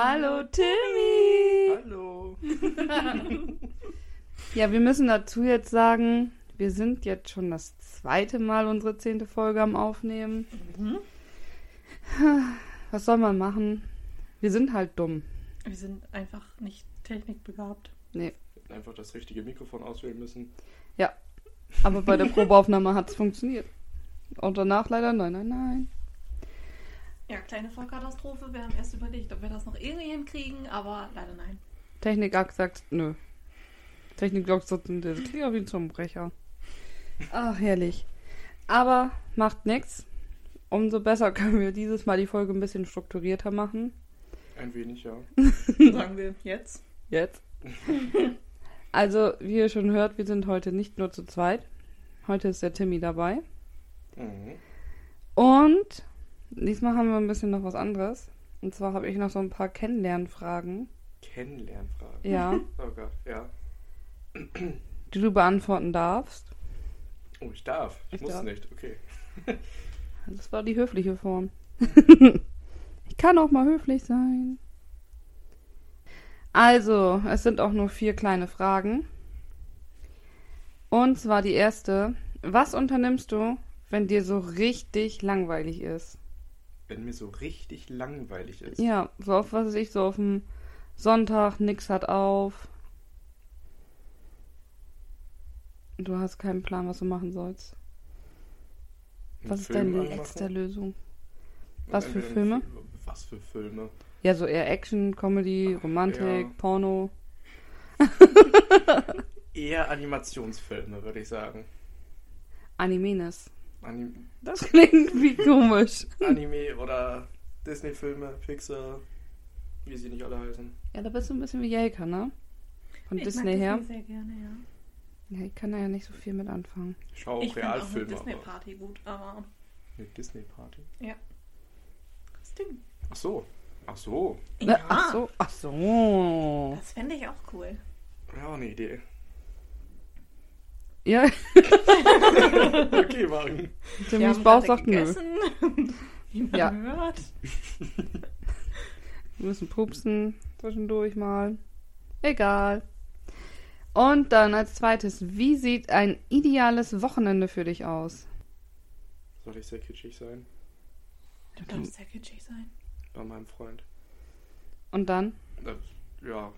Hallo Timmy! Hallo. Ja, wir müssen dazu jetzt sagen, wir sind jetzt schon das zweite Mal unsere zehnte Folge am Aufnehmen. Mhm. Was soll man machen? Wir sind halt dumm. Wir sind einfach nicht technikbegabt. Nee. Einfach das richtige Mikrofon auswählen müssen. Aber bei der Probeaufnahme hat es funktioniert. Und danach leider nein, nein, nein. Ja, kleine Vollkatastrophe. Wir haben erst überlegt, ob wir das noch irgendwie hinkriegen, aber leider nein. Technik sagt nö. Technik sagt, das klingt ja wie ein Zungenbrecher. Ach, herrlich. Aber macht nichts. Umso besser können wir dieses Mal die Folge ein bisschen strukturierter machen. Ein wenig, ja. Sagen wir jetzt. Jetzt. Also, wie ihr schon hört, wir sind heute nicht nur zu zweit. Heute ist der Timmy dabei. Mhm. Und diesmal haben wir ein bisschen noch was anderes. Und zwar habe ich noch so ein paar Kennenlernfragen. Kennenlernfragen. Ja, Oh Gott, ja. die du beantworten darfst. Oh, ich darf. Ich, Ich muss darf. nicht. Okay. Das war die höfliche Form. ich kann auch mal höflich sein. Also, es sind auch nur vier kleine Fragen. Und zwar die erste. Was unternimmst du, wenn dir so richtig langweilig ist? Wenn mir so richtig langweilig ist. Ja, so auf was weiß ich, so auf dem Sonntag, nix hat auf. Du hast keinen Plan, was du machen sollst. Was ist Film deine anmachen. letzte Lösung? Was für Filme? Was für Filme? Ja, so eher Action, Comedy, Romantik, Ja. Porno. Eher Animationsfilme, würde ich sagen. Animenes. Anim Das klingt wie komisch. Anime oder Disney-Filme, Pixar, wie sie nicht alle heißen. Ja, da bist du ein bisschen wie Jelka, ne? Von Ich Disney mag her. Disney sehr gerne, ja. Ja, ich kann da ja nicht so viel mit anfangen. Ich schaue ich auch finde auch eine Realfilme. aber- Disney-Party gut, aber Eine Disney-Party? das Ding. Ach so. Ach so. Äh, Ach so, ach so. Das fände ich auch cool. Ja, eine Idee. Ja, Okay, Wagen. Timmys haben Bauch gerade sagt nö. gegessen, Wie man Ja. hört. Wir müssen pupsen zwischendurch mal. Egal. Und dann als zweites, wie sieht ein ideales Wochenende für dich aus? Soll ich sehr kitschig sein? Du darfst sehr kitschig sein. Bei meinem Freund. Und dann? Ja.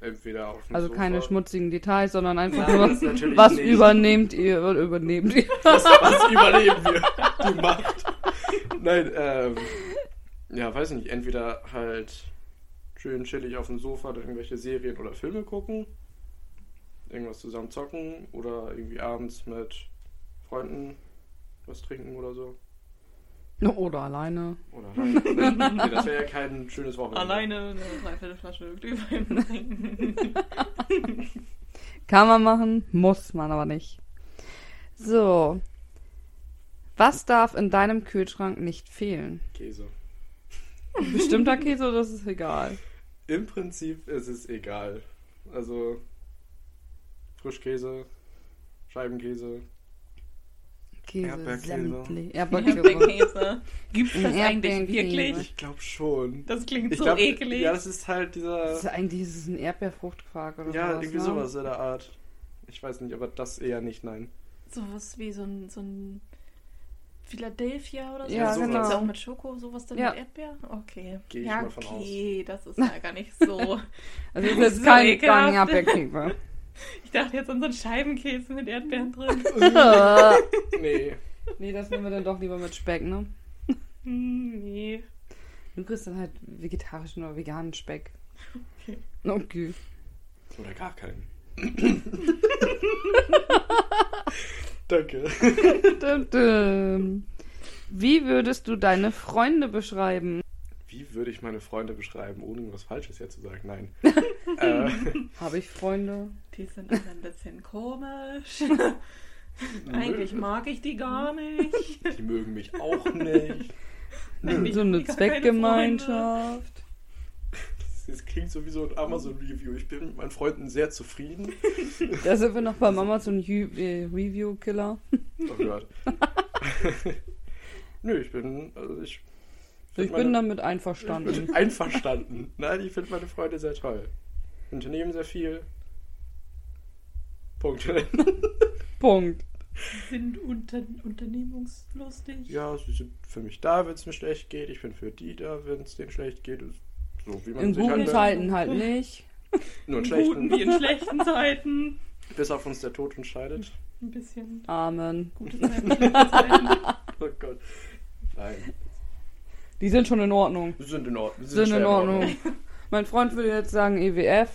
Entweder auf Also Sofa. keine schmutzigen Details, sondern einfach nur, was nicht. übernehmt ihr, übernehmt ihr? Was, was überleben wir? Die Macht. Nein, ähm. Ja, weiß ich nicht. Entweder halt schön chillig auf dem Sofa dann irgendwelche Serien oder Filme gucken. Irgendwas zusammen zocken. Oder irgendwie abends mit Freunden was trinken oder so. Oder alleine. Oder halt. nee, das wäre ja kein schönes Wochenende. Alleine eine Dreiviertelflasche Glühwein trinken. Kann man machen, muss man aber nicht. So. Was darf in deinem Kühlschrank nicht fehlen? Käse. Bestimmter Käse oder ist es egal? Im Prinzip ist es egal. Also Frischkäse, Scheibenkäse. Käse, Erdbeerkäse. Erdbeerkäse. Erdbeerkäse. Gibt es das eigentlich wirklich? Ich glaube schon. Das klingt Ich so glaub, eklig. Ja, das ist halt dieser. Das ist eigentlich ist es ein Erdbeerfruchtquark oder Ja, sowas, irgendwie ne? sowas in der Art. Ich weiß nicht, aber das eher nicht, nein. Sowas wie so ein, so ein Philadelphia oder so. Ja, das genau. gibt's auch mit Schoko, sowas dann Ja. mit Erdbeer? Okay. Geh ich ja, mal von okay, das ist ja gar nicht so. Also es ist So kein, kein Erdbeerkäse. Ich dachte jetzt an so einen Scheibenkäse mit Erdbeeren drin. Nee. nee, das nehmen wir dann doch lieber mit Speck, ne? Hm, nee. Du kriegst dann halt vegetarischen oder veganen Speck. Okay. Okay. Oder gar keinen. Danke. Wie würdest du deine Freunde beschreiben? Wie würde ich meine Freunde beschreiben, ohne irgendwas Falsches jetzt zu sagen? Nein. äh, Habe ich Freunde? Die sind alle ein bisschen komisch. Eigentlich mag ich die gar nicht. Die mögen mich auch nicht. Eigentlich so eine Zweckgemeinschaft. Das klingt so wie so ein Amazon-Review. Ich bin mit meinen Freunden sehr zufrieden. Da sind wir noch beim Amazon Ju- äh, Review Killer. Oh Gott. Nö, ich bin, also ich Ich bin damit einverstanden. Einverstanden. Nein, ich finde meine Freunde sehr toll. Unternehmen sehr viel. Punkt. Punkt. Sind unter unternehmungslustig. ja, sie sind für mich da, wenn es mir schlecht geht. Ich bin für die da, wenn es denen schlecht geht. So wie man In sich guten Zeiten halt nicht. nur in In guten schlechten, wie in schlechten Zeiten. bis auf uns der Tod entscheidet. Ein bisschen Amen. gute Zeiten, schlechte Zeiten. Oh Gott. Nein, Die sind schon in Ordnung. sie sind in Ordnung. Sind schwer in Ordnung. Mein Freund würde jetzt sagen EWF.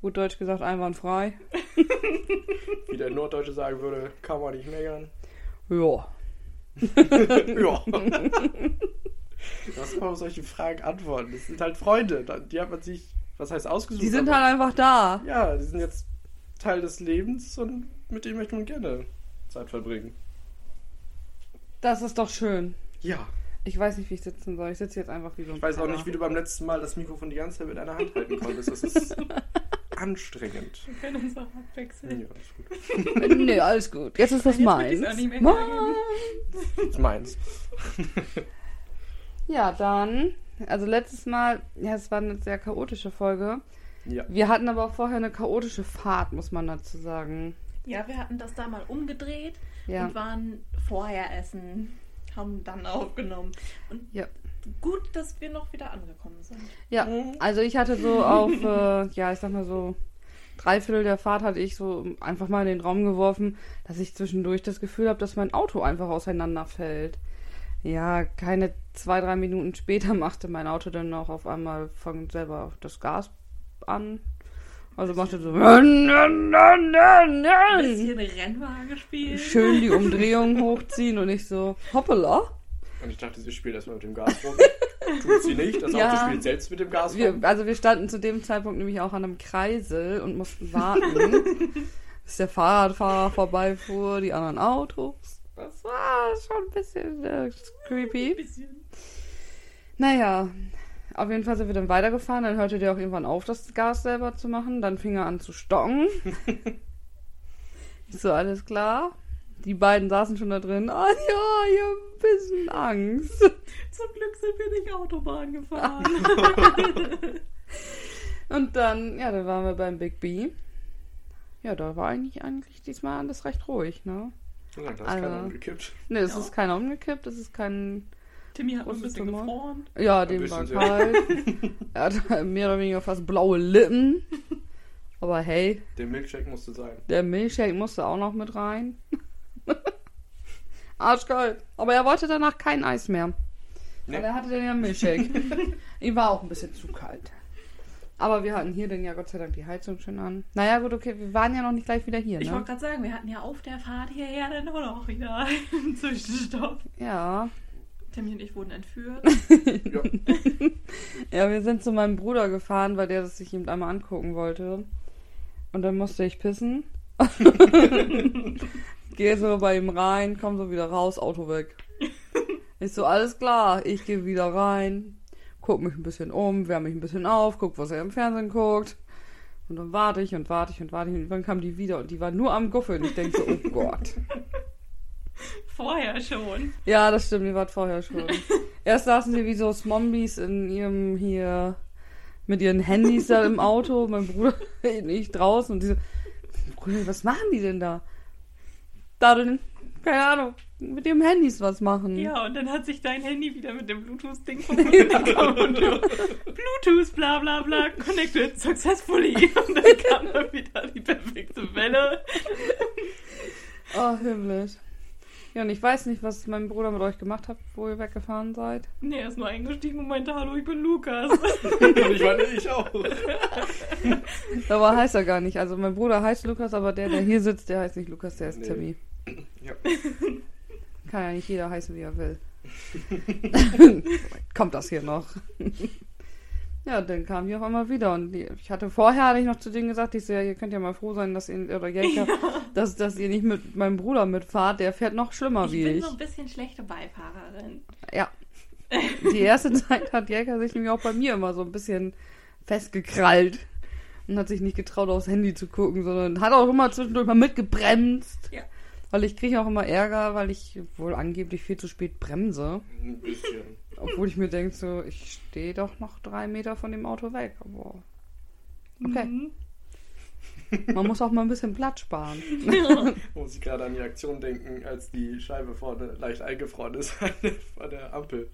Gut Deutsch gesagt, einwandfrei. Wie der Norddeutsche sagen würde, kann man nicht meckern. Ja. ja. Was kann man auf solche Fragen antworten? Das sind halt Freunde. Die hat man sich, was heißt ausgesucht? Die sind aber- halt einfach da. Ja, die sind jetzt Teil des Lebens und mit denen möchte man gerne Zeit verbringen. Das ist doch schön. Ja. Ich weiß nicht, wie ich sitzen soll. Ich sitze jetzt einfach wie so ein Ich weiß auch nicht, wie du beim letzten Mal das Mikrofon die ganze Zeit mit einer Hand halten konntest. Das ist anstrengend. Wir können uns auch abwechseln. Ja, ist gut. Nee, alles gut. Jetzt ist das meins. Meins. Das ist meins. Ja, dann. Also letztes Mal, ja, es war eine sehr chaotische Folge. Ja. Wir hatten aber auch vorher eine chaotische Fahrt, muss man dazu sagen. Ja, wir hatten das da mal umgedreht Ja. und waren vorher essen, haben dann aufgenommen. Und Ja. gut, dass wir noch wieder angekommen sind. Ja, also ich hatte so auf, äh, ja, ich sag mal so, drei Viertel der Fahrt hatte ich so einfach mal in den Raum geworfen, dass ich zwischendurch das Gefühl habe, dass mein Auto einfach auseinanderfällt. Ja, keine zwei, drei Minuten später machte mein Auto dann noch auf einmal von selber das Gas an. Also machte so Bisschen Rennwagen spielen. schön die Umdrehung hochziehen und ich so, hoppala. Und ich dachte, sie spielt erstmal mit dem Gas rum. Tut sie nicht. Das Ja. Auto spielt selbst mit dem Gas Wir, also wir standen zu dem Zeitpunkt nämlich auch an einem Kreisel und mussten warten, bis der Fahrradfahrer vorbeifuhr, die anderen Autos. Das war schon ein bisschen äh, creepy. Bisschen. Naja, auf jeden Fall sind wir dann weitergefahren. Dann hörte der auch irgendwann auf, das Gas selber zu machen. Dann fing er an zu stocken. Ich so, alles klar. Die beiden saßen schon da drin. Ah ja, ich hab ein bisschen Angst. Zum Glück sind wir nicht Autobahn gefahren. Und dann, ja, dann waren wir beim Big B. Ja, da war eigentlich, eigentlich diesmal alles recht ruhig, ne? Ja, da ist Also- keiner umgekippt. Ne, es Ja. ist keiner umgekippt, es ist kein. Timmy hat ein bisschen Tumor. gefroren. Ja, dem war kalt. er hat mehr oder weniger fast blaue Lippen. Aber hey, Der Milkshake musste sein. der Milchshake musste auch noch mit rein. Arschkalt. Aber er wollte danach kein Eis mehr. Nee. Weil er hatte dann ja Milchshake. Ihm war auch ein bisschen zu kalt. Aber wir hatten hier dann ja Gott sei Dank die Heizung schön an. Naja, gut, okay, wir waren ja noch nicht gleich wieder hier, Ich ne? wollte gerade sagen, wir hatten ja auf der Fahrt hierher dann auch noch wieder einen Zwischenstopp. Ja. Timmy und ich wurden entführt. Ja. Ja, wir sind zu meinem Bruder gefahren, weil der das sich eben einmal angucken wollte. Und dann musste ich pissen. Gehe so bei ihm rein, komm so wieder raus, Auto weg. Ich so, alles klar, ich gehe wieder rein, guck mich ein bisschen um, wärme mich ein bisschen auf, guck, was er im Fernsehen guckt. Und dann warte ich und warte ich und warte ich. Und irgendwann kam die wieder und die war nur am Guffeln. Ich denke so, oh Gott. Vorher schon. Ja, das stimmt, die war vorher schon. Erst saßen sie wie so Zombies in ihrem hier mit ihren Handys da im Auto, mein Bruder und ich draußen und die so, Bruder, was machen die denn da? Da denn, keine Ahnung, mit ihrem Handys was machen. Ja, und dann hat sich dein Handy wieder mit dem Bluetooth-Ding verbunden. Bluetooth, bla bla bla, connected successfully. Und dann kam da wieder die perfekte Welle. Oh, himmlisch. Ja, und ich weiß nicht, was mein Bruder mit euch gemacht hat, wo ihr weggefahren seid. Nee, er ist nur eingestiegen und meinte, hallo, ich bin Lukas. Und ich meine, ich auch. Aber heißt er gar nicht. Also mein Bruder heißt Lukas, aber der, der hier sitzt, der heißt nicht Lukas, der ist Nee. Timmy. Ja. Kann ja nicht jeder heißen, wie er will. Kommt das hier noch? Ja, dann kam die auf einmal wieder und die, ich hatte vorher hatte ich noch zu denen gesagt, ich so, ja, ihr könnt ja mal froh sein, dass ihr oder Jelka, dass, dass ihr nicht mit meinem Bruder mitfahrt, der fährt noch schlimmer Ich wie bin ich. so ein bisschen schlechte Beifahrerin. Ja. Die erste Zeit hat Jelka sich nämlich auch bei mir immer so ein bisschen festgekrallt und hat sich nicht getraut, aufs Handy zu gucken, sondern hat auch immer zwischendurch mal mitgebremst. Ja. Weil ich kriege auch immer Ärger, weil ich wohl angeblich viel zu spät bremse. Ein bisschen. Obwohl ich mir denke, so, ich stehe doch noch drei Meter von dem Auto weg. Aber okay, Mhm. man muss auch mal ein bisschen Platz sparen. Muss ich gerade an die Aktion denken, als die Scheibe vorne leicht eingefroren ist vor der Ampel.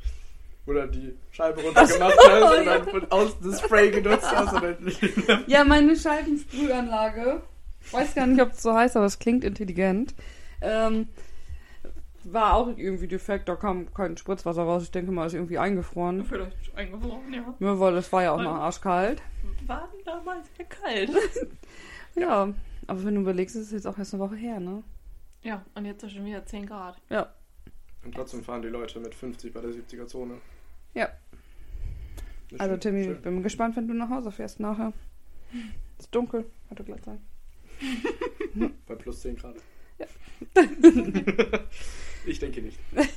Oder die Scheibe runtergemacht hast und dann von außen das Spray genutzt hast. Ja, meine Scheibensprühanlage, ich weiß gar nicht, ob es so heißt, aber es klingt intelligent, ähm, war auch irgendwie defekt. Da kam kein Spritzwasser raus. Ich denke mal, ist irgendwie eingefroren. Vielleicht eingefroren, ja. Ja, weil es war ja auch noch arschkalt. War damals sehr kalt. Ja, aber wenn du überlegst, ist es jetzt auch erst eine Woche her, ne? Ja, und jetzt ist schon wieder 10 Grad. Ja. Und trotzdem fahren die Leute mit 50 bei der 70er-Zone. Ja. Nicht Also Timmy, schön. ich bin gespannt, wenn du nach Hause fährst nachher. Es ist dunkel, hat er glatt sein. Bei plus 10 Grad. Ja. ich denke nicht.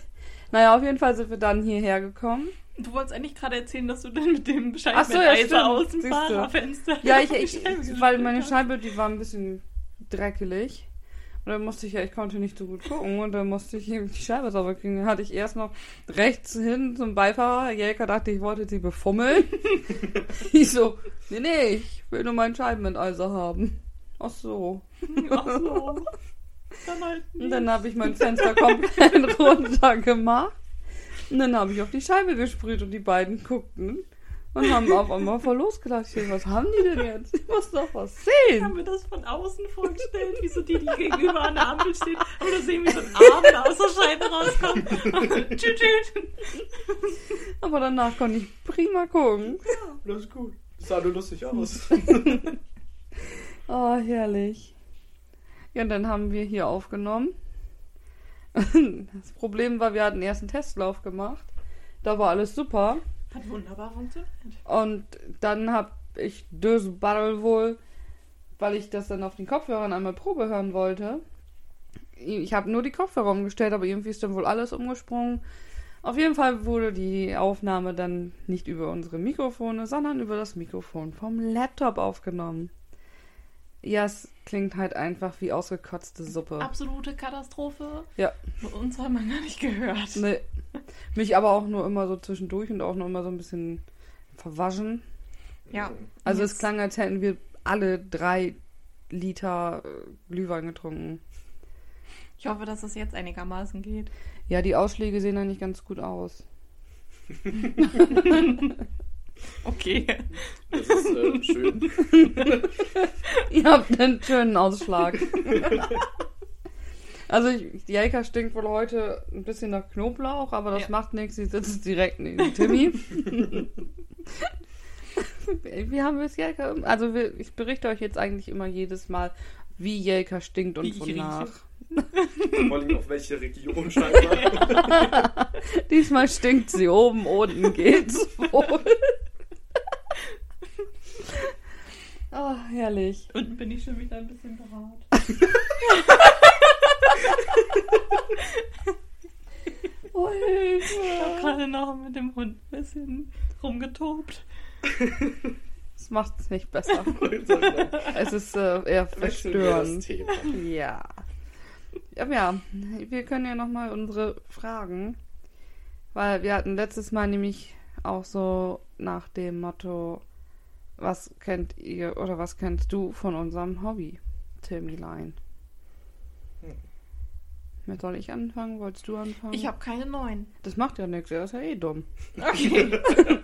Naja, auf jeden Fall sind wir dann hierher gekommen. Du wolltest eigentlich gerade erzählen, dass du dann mit dem Ach so, ja, stimmt. aus dem Siehst du. Fahrerfenster Ja, ich, ich Scheibe weil meine. Scheibe, die war ein bisschen dreckig. Und dann musste ich ja, ich konnte nicht so gut gucken und dann musste ich eben die Scheibe sauber kriegen. Dann hatte ich erst noch rechts hin zum Beifahrer. Jelka dachte, ich wollte sie befummeln. ich so, nee, nee, ich will nur meinen Scheibenenteiser haben. Ach so. Ach so. Dann halt Und nicht. dann habe ich mein Fenster komplett runter gemacht. Und dann habe ich auf die Scheibe gesprüht und die beiden guckten und haben auf einmal voll losgelacht. Ich was haben die denn jetzt? Ich muss doch was Ich sehen. habe mir das von außen vorgestellt, wie so die, die gegenüber an der Ampel stehen oder sehen, wie so ein Arm aus der Scheibe rauskommt. tschüt, tschüt. Aber danach konnte ich prima gucken. Das ist gut. Das sah nur lustig aus. Oh, herrlich. Ja, und dann haben wir hier aufgenommen. Das Problem war, wir hatten erst einen Testlauf gemacht. Da war alles super. Hat wunderbar funktioniert. Und dann habe ich das Battle wohl, weil ich das dann auf den Kopfhörern einmal Probe hören wollte. Ich habe nur die Kopfhörer umgestellt, aber irgendwie ist dann wohl alles umgesprungen. Auf jeden Fall wurde die Aufnahme dann nicht über unsere Mikrofone, sondern über das Mikrofon vom Laptop aufgenommen. Ja, es klingt halt einfach wie ausgekotzte Suppe. Absolute Katastrophe. Ja. Uns hat man gar nicht gehört. Nee. Mich aber auch nur immer so zwischendurch und auch nur immer so ein bisschen verwaschen. Ja. Also es Jetzt- klang, als hätten wir alle drei Liter äh, Glühwein getrunken. Ich hoffe, dass es jetzt einigermaßen geht. Ja, die Ausschläge sehen da nicht ganz gut aus. Okay. Das ist äh, schön. Ihr habt einen schönen Ausschlag. also ich, die Jelka stinkt wohl heute ein bisschen nach Knoblauch, aber das Ja. macht nichts. Sie sitzt direkt neben Timmy. Wie haben wir es, Jelka? Also wir, ich berichte euch jetzt eigentlich immer jedes Mal, wie Jelka stinkt und Wie ich wonach. Vor allem auf welche Region scheinbar. Diesmal stinkt sie oben, unten geht's wohl. Ah, herrlich. Unten bin ich schon wieder ein bisschen behaart. Oh, Ich habe Hilfe. gerade noch mit dem Hund ein bisschen rumgetobt. Das macht es nicht besser. Es ist äh, eher verstörend. Thema. Ja. Ja, ja, wir können ja nochmal unsere Fragen, weil wir hatten letztes Mal nämlich auch so nach dem Motto, was kennt ihr oder was kennst du von unserem Hobby, Timmy-Line? Hm. Mit soll ich anfangen? Wolltest du anfangen? Ich habe keine neuen. Das macht ja nichts, er ist ja eh dumm. Okay.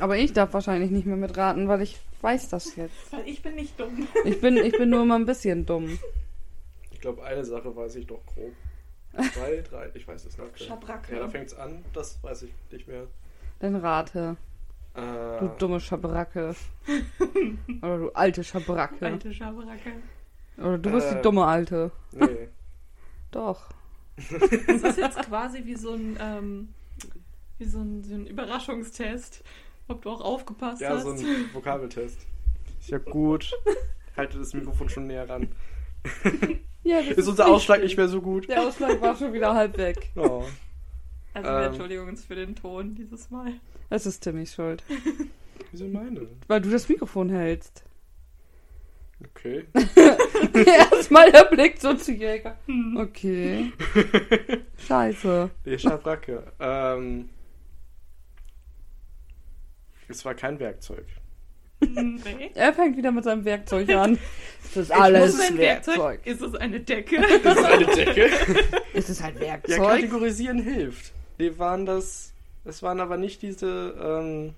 Aber ich darf wahrscheinlich nicht mehr mitraten, weil ich weiß das jetzt. Weil ich bin nicht dumm. Ich bin, ich bin nur immer ein bisschen dumm. Ich glaube, eine Sache weiß ich doch grob. Zwei, drei, ich weiß es nicht. Schabracke. Ja, da fängt es an, das weiß ich nicht mehr. Dann rate. Äh, Du dumme Schabracke. Oder du alte Schabracke. Alte Schabracke. Oder du bist Äh. die dumme Alte. Nee. Doch. Das ist jetzt quasi wie so ein, ähm, wie so ein, so ein Überraschungstest, ob du auch aufgepasst Ja, hast. so ein Vokabeltest. Ist ja gut. Halte das Mikrofon schon näher ran. Ja, das Ist unser Ausschlag nicht mehr so gut? Der Ausschlag war schon wieder halb weg. Oh. Also Ähm. wir entschuldigen uns für den Ton dieses Mal. Das ist Timmys Schuld. Wieso meine? Weil du das Mikrofon hältst. Okay. Erstmal der Blick so zu Jäger. Hm. Okay. Scheiße. Die Schabracke. ähm, es war kein Werkzeug. Nee. Er fängt wieder mit seinem Werkzeug an. Das ist alles ein Werkzeug. Ist es eine Decke? Das ist eine Decke. Ist es halt Ja, Werkzeug? kategorisieren hilft. Die waren das. Es waren aber nicht diese ähm,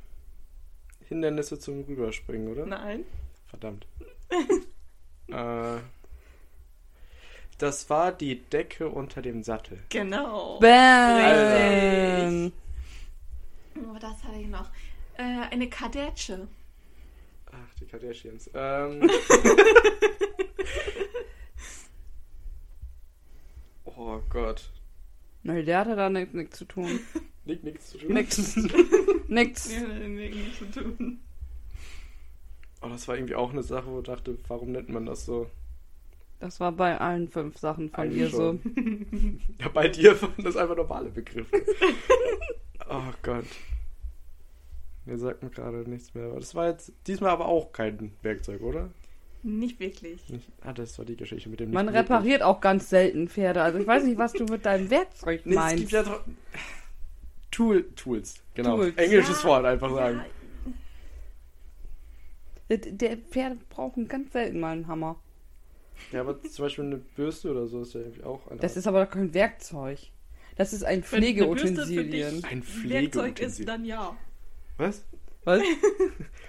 Hindernisse zum Rüberspringen, oder? Nein. Verdammt. äh, das war die Decke unter dem Sattel. Genau. Bam! Oh, das hatte ich noch. Äh, eine Kadetsche. Ach, die Kardashians. Ähm, oh Gott. Nee, der hatte da nichts nichts zu tun. Liegt nichts zu tun. Nix. Nix. Ja, nichts zu tun. Oh, das war irgendwie auch eine Sache, wo ich dachte, warum nennt man das so? Das war bei allen fünf Sachen von Eigentlich ihr so. Ja, bei dir waren das einfach normale Begriffe. oh Gott. Mir sagt mir gerade nichts mehr. Aber das war jetzt diesmal aber auch kein Werkzeug, oder? Nicht wirklich. Nicht, ah, das war die Geschichte mit dem Man nicht wirklich. repariert auch ganz selten Pferde. Also ich weiß nicht, was du mit deinem Werkzeug Nee, es meinst. gibt ja doch. Tool, Tools, genau. Tools. Englisches Ja, Wort einfach sagen. Ja, Der- Der Pferde brauchen ganz selten mal einen Hammer. Ja, aber zum Beispiel eine Bürste oder so ist ja irgendwie auch eine Das Art- ist aber doch kein Werkzeug. Das ist ein Pflegeutensilien. ein Werkzeug ist, dann ja. Was? Was?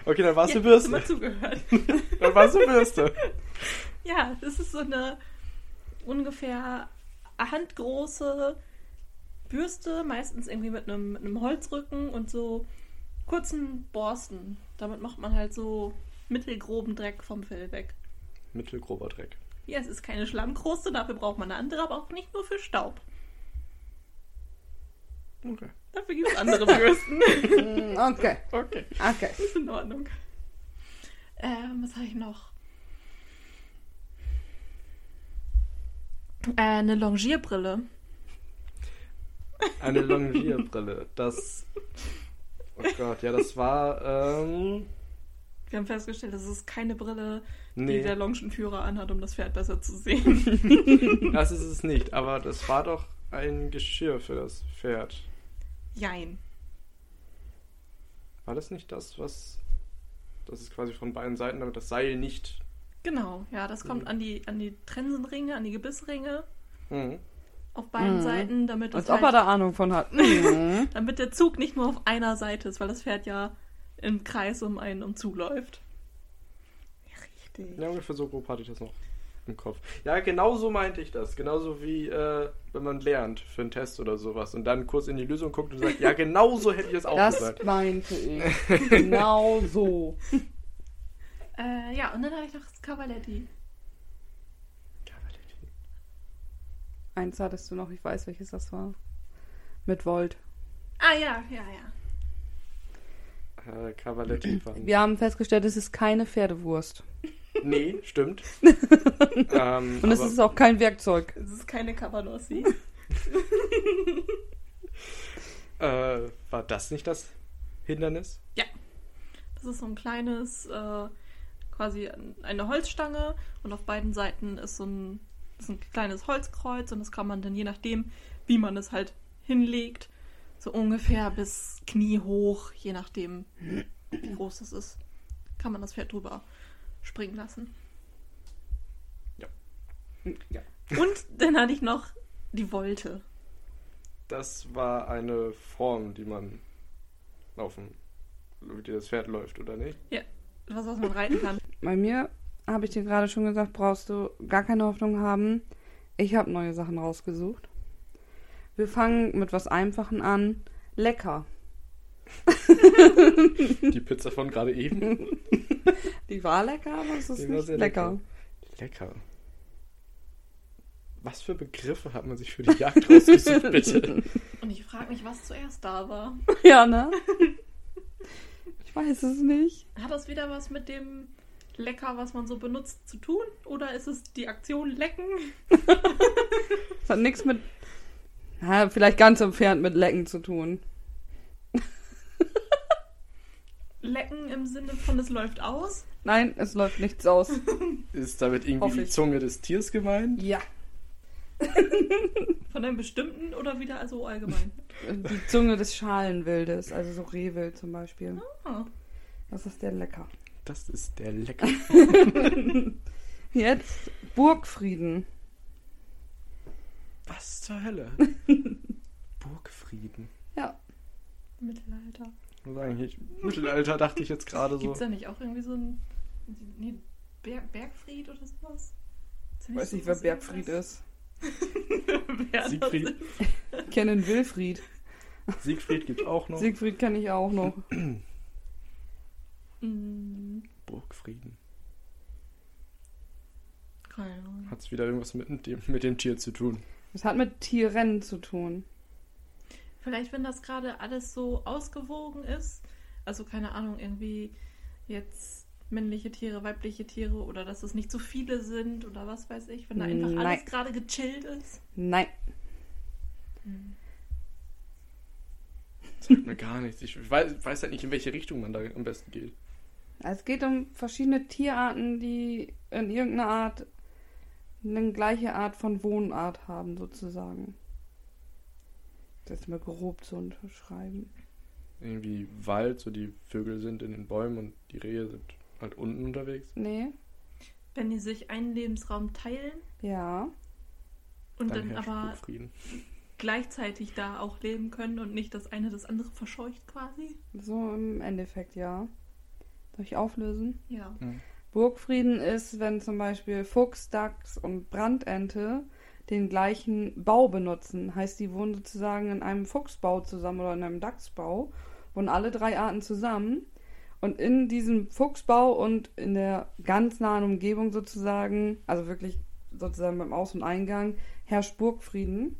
Okay, dann war es ja, eine Bürste. Immer zugehört. Dann war es eine Bürste. ja, das ist so eine ungefähr handgroße Bürste, meistens irgendwie mit einem, mit einem Holzrücken und so kurzen Borsten. Damit macht man halt so mittelgroben Dreck vom Fell weg. Mittelgrober Dreck. Ja, es ist keine Schlammkruste, dafür braucht man eine andere, aber auch nicht nur für Staub. Okay. Dafür gibt es andere Bürsten. Okay, Okay. okay. ist in Ordnung. Ähm, was habe ich noch? Äh, eine Longierbrille. Eine Longierbrille. Das. Oh Gott, ja, das war. Ähm, Wir haben festgestellt, das ist keine Brille, die nee, der Longenführer anhat, um das Pferd besser zu sehen. das ist es nicht. Aber das war doch ein Geschirr für das Pferd. Jein. War das nicht das, was. Das ist quasi von beiden Seiten, damit das Seil nicht. Genau, ja, das kommt Mhm. an die, an die Trensenringe, an die Gebissringe Hm. auf beiden Mhm. Seiten, damit, das Als ob er halt, da Ahnung von hat. Mhm. damit der Zug nicht nur auf einer Seite ist, weil das Pferd ja im Kreis um einen umzuläuft. Ja, richtig. Ja, ungefähr so grob hatte ich das noch im Kopf. Ja, genau so meinte ich das. Genauso wie äh, wenn man lernt für einen Test oder sowas und dann kurz in die Lösung guckt und sagt, ja, genau so hätte ich es auch Das gesagt. meinte ich. Genau so. Äh, ja, und dann habe ich noch das Cavaletti. Eins hattest du noch, ich weiß, welches das war. Mit Volt. Ah, ja, ja, ja. Äh, Cavaletti. Wir haben festgestellt, es ist keine Pferdewurst. Nee, stimmt. ähm, Und es ist auch kein Werkzeug. Es ist keine Cabanossi. Äh, war das nicht das Hindernis? Das ist so ein kleines, äh, quasi eine Holzstange und auf beiden Seiten ist so ein, ist ein kleines Holzkreuz und das kann man dann je nachdem, wie man es halt hinlegt, so ungefähr bis Knie hoch, je nachdem, wie groß es ist, kann man das Pferd drüber springen lassen. Ja. Und dann hatte ich noch die Volte. Das war eine Form, die man laufen, die das Pferd läuft, oder nicht? Was, was man reiten kann. Bei mir, habe ich dir gerade schon gesagt, brauchst du gar keine Hoffnung haben. Ich habe neue Sachen rausgesucht. Wir fangen mit was Einfachen an. Lecker. Die Pizza von gerade eben. Die war lecker, aber es ist Die nicht lecker. Lecker. Was für Begriffe hat man sich für die Jagd rausgesucht, bitte? Und ich frage mich, was zuerst da war. Ja, ne? Ich weiß es nicht. Hat das wieder was mit dem Lecker, was man so benutzt, zu tun? Oder ist es die Aktion Lecken? Es hat nichts mit. Na, vielleicht ganz entfernt mit Lecken zu tun. Lecken im Sinne von es läuft aus? Nein, es läuft nichts aus. Ist damit irgendwie die. Zunge des Tiers gemeint? Ja. Von einem bestimmten oder wieder so allgemein? Die Zunge des Schalenwildes, also so Rehwild zum Beispiel. Ah. Das ist der lecker. Das ist der lecker. Jetzt Burgfrieden. Was zur Hölle? Burgfrieden. Ja, Mittelalter. Also eigentlich Mittelalter dachte ich jetzt gerade so. Gibt's da nicht auch irgendwie so ein nee, Berg, Bergfried oder sowas? Da weiß nicht, wer Bergfried ist. Siegfried. Ich kenne den Wilfried. Siegfried gibt's auch noch. Siegfried kenne ich auch noch. Mm, Burgfrieden. keine Ahnung. Hat's wieder irgendwas mit dem, mit dem Tier zu tun? Das hat mit Tieren zu tun. Vielleicht, wenn das gerade alles so ausgewogen ist, also keine Ahnung, irgendwie jetzt männliche Tiere, weibliche Tiere oder dass es nicht so viele sind oder was weiß ich, wenn da einfach Nein. alles gerade gechillt ist. Nein. Sagt mir gar nichts. Ich weiß, weiß halt nicht, in welche Richtung man da am besten geht. Es geht um verschiedene Tierarten, die in irgendeiner Art eine gleiche Art von Wohnart haben, sozusagen. Das ist mal grob zu unterschreiben. Irgendwie Wald, so die Vögel sind in den Bäumen und die Rehe sind halt unten unterwegs. Nee? Wenn die sich einen Lebensraum teilen Ja. und Dann dann, aber Burgfrieden. gleichzeitig da auch leben können und nicht das eine das andere verscheucht quasi. So im Endeffekt, ja. Soll ich auflösen? Ja. Burgfrieden ist, wenn zum Beispiel Fuchs, Dachs und Brandente den gleichen Bau benutzen. Heißt, die wohnen sozusagen in einem Fuchsbau zusammen oder in einem Dachsbau, wohnen alle drei Arten zusammen. Und in diesem Fuchsbau und in der ganz nahen Umgebung sozusagen, also wirklich sozusagen beim Aus- und Eingang, herrscht Burgfrieden.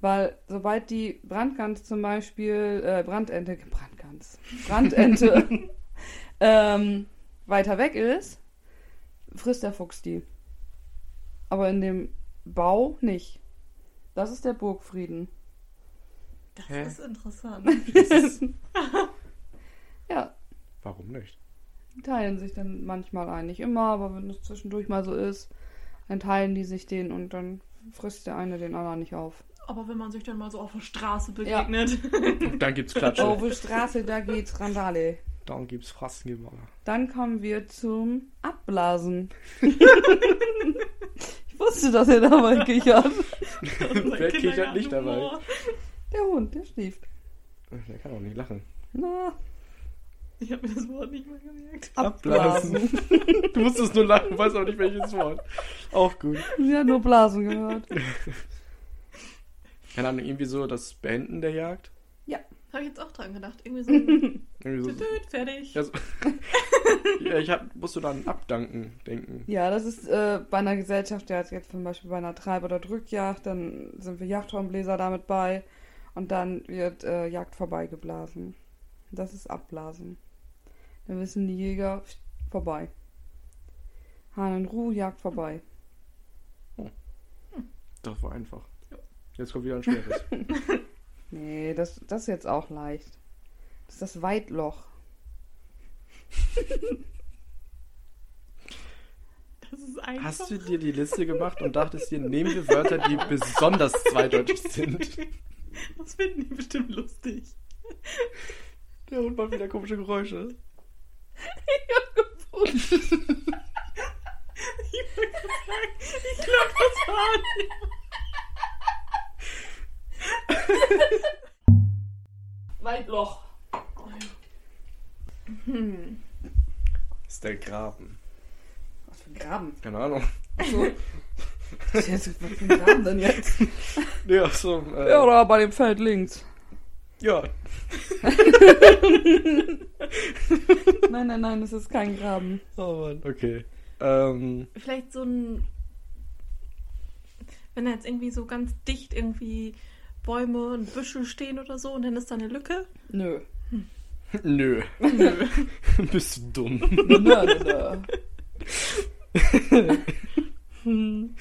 Weil sobald die Brandgans zum Beispiel, äh, Brandente, Brandgans, Brandente ähm, weiter weg ist, frisst der Fuchs die. Aber in dem Bau nicht. Das ist der Burgfrieden. Das Hä? ist interessant. Das ist, Ja, warum nicht? die teilen sich dann manchmal ein. Nicht immer, aber wenn es zwischendurch mal so ist, dann teilen die sich den und dann frisst der eine den anderen nicht auf. Aber wenn man sich dann mal so auf der Straße begegnet. Und dann gibt's Klatsche. Auf der Straße, da geht's Randale. Dann gibt's Frassengeballer. Dann kommen wir zum Abblasen. Ich wusste, dass er dabei kichert. Wer kichert nicht dabei? Der Hund, der schläft. Der kann auch nicht lachen. Na, Ich habe mir das Wort nicht mal gemerkt. abblasen. Du musstest nur lachen, weiß auch nicht welches Wort. Auch gut. Sie hat nur Blasen gehört. Keine Ahnung, irgendwie so das Beenden der Jagd. Habe ich jetzt auch dran gedacht. Irgendwie so ein Irgendwie so, Tütüt, fertig. ja, so ja, ich hab, musste dann Abdanken denken. Ja, das ist äh, bei einer Gesellschaft, der jetzt zum Beispiel bei einer Treib- oder Drückjagd, dann sind wir Jagdhornbläser damit bei und dann wird äh, Jagd vorbeigeblasen. Das ist Abblasen. Dann wissen die Jäger, vorbei. Hahn in Ruhe, Jagd vorbei. Das war einfach. Jetzt kommt wieder ein schweres. Nee, das, das ist jetzt auch leicht. Das ist das Weitloch. Das ist einfach. Hast du dir die Liste gemacht und dachtest dir, nehmen wir Wörter, die besonders zweideutig sind? Das finden die bestimmt lustig. Der Hund macht wieder komische Geräusche. Ich glaube, das war nicht. Weitloch. Hm. Das ist der Graben. Was für ein Graben? Keine Ahnung. Achso. Was ist jetzt- was für ein Graben denn jetzt? Ja, so. Äh, Ja, oder bei dem Feld links. ja. Nein, nein, nein, das ist kein Graben. Oh Mann. Okay. Ähm, Vielleicht so ein. Wenn da jetzt irgendwie so ganz dicht irgendwie Bäume und Büsche stehen oder so und dann ist da eine Lücke. Nö. nö. Nö. Bist du dumm. Nö, nö, nö. Hm.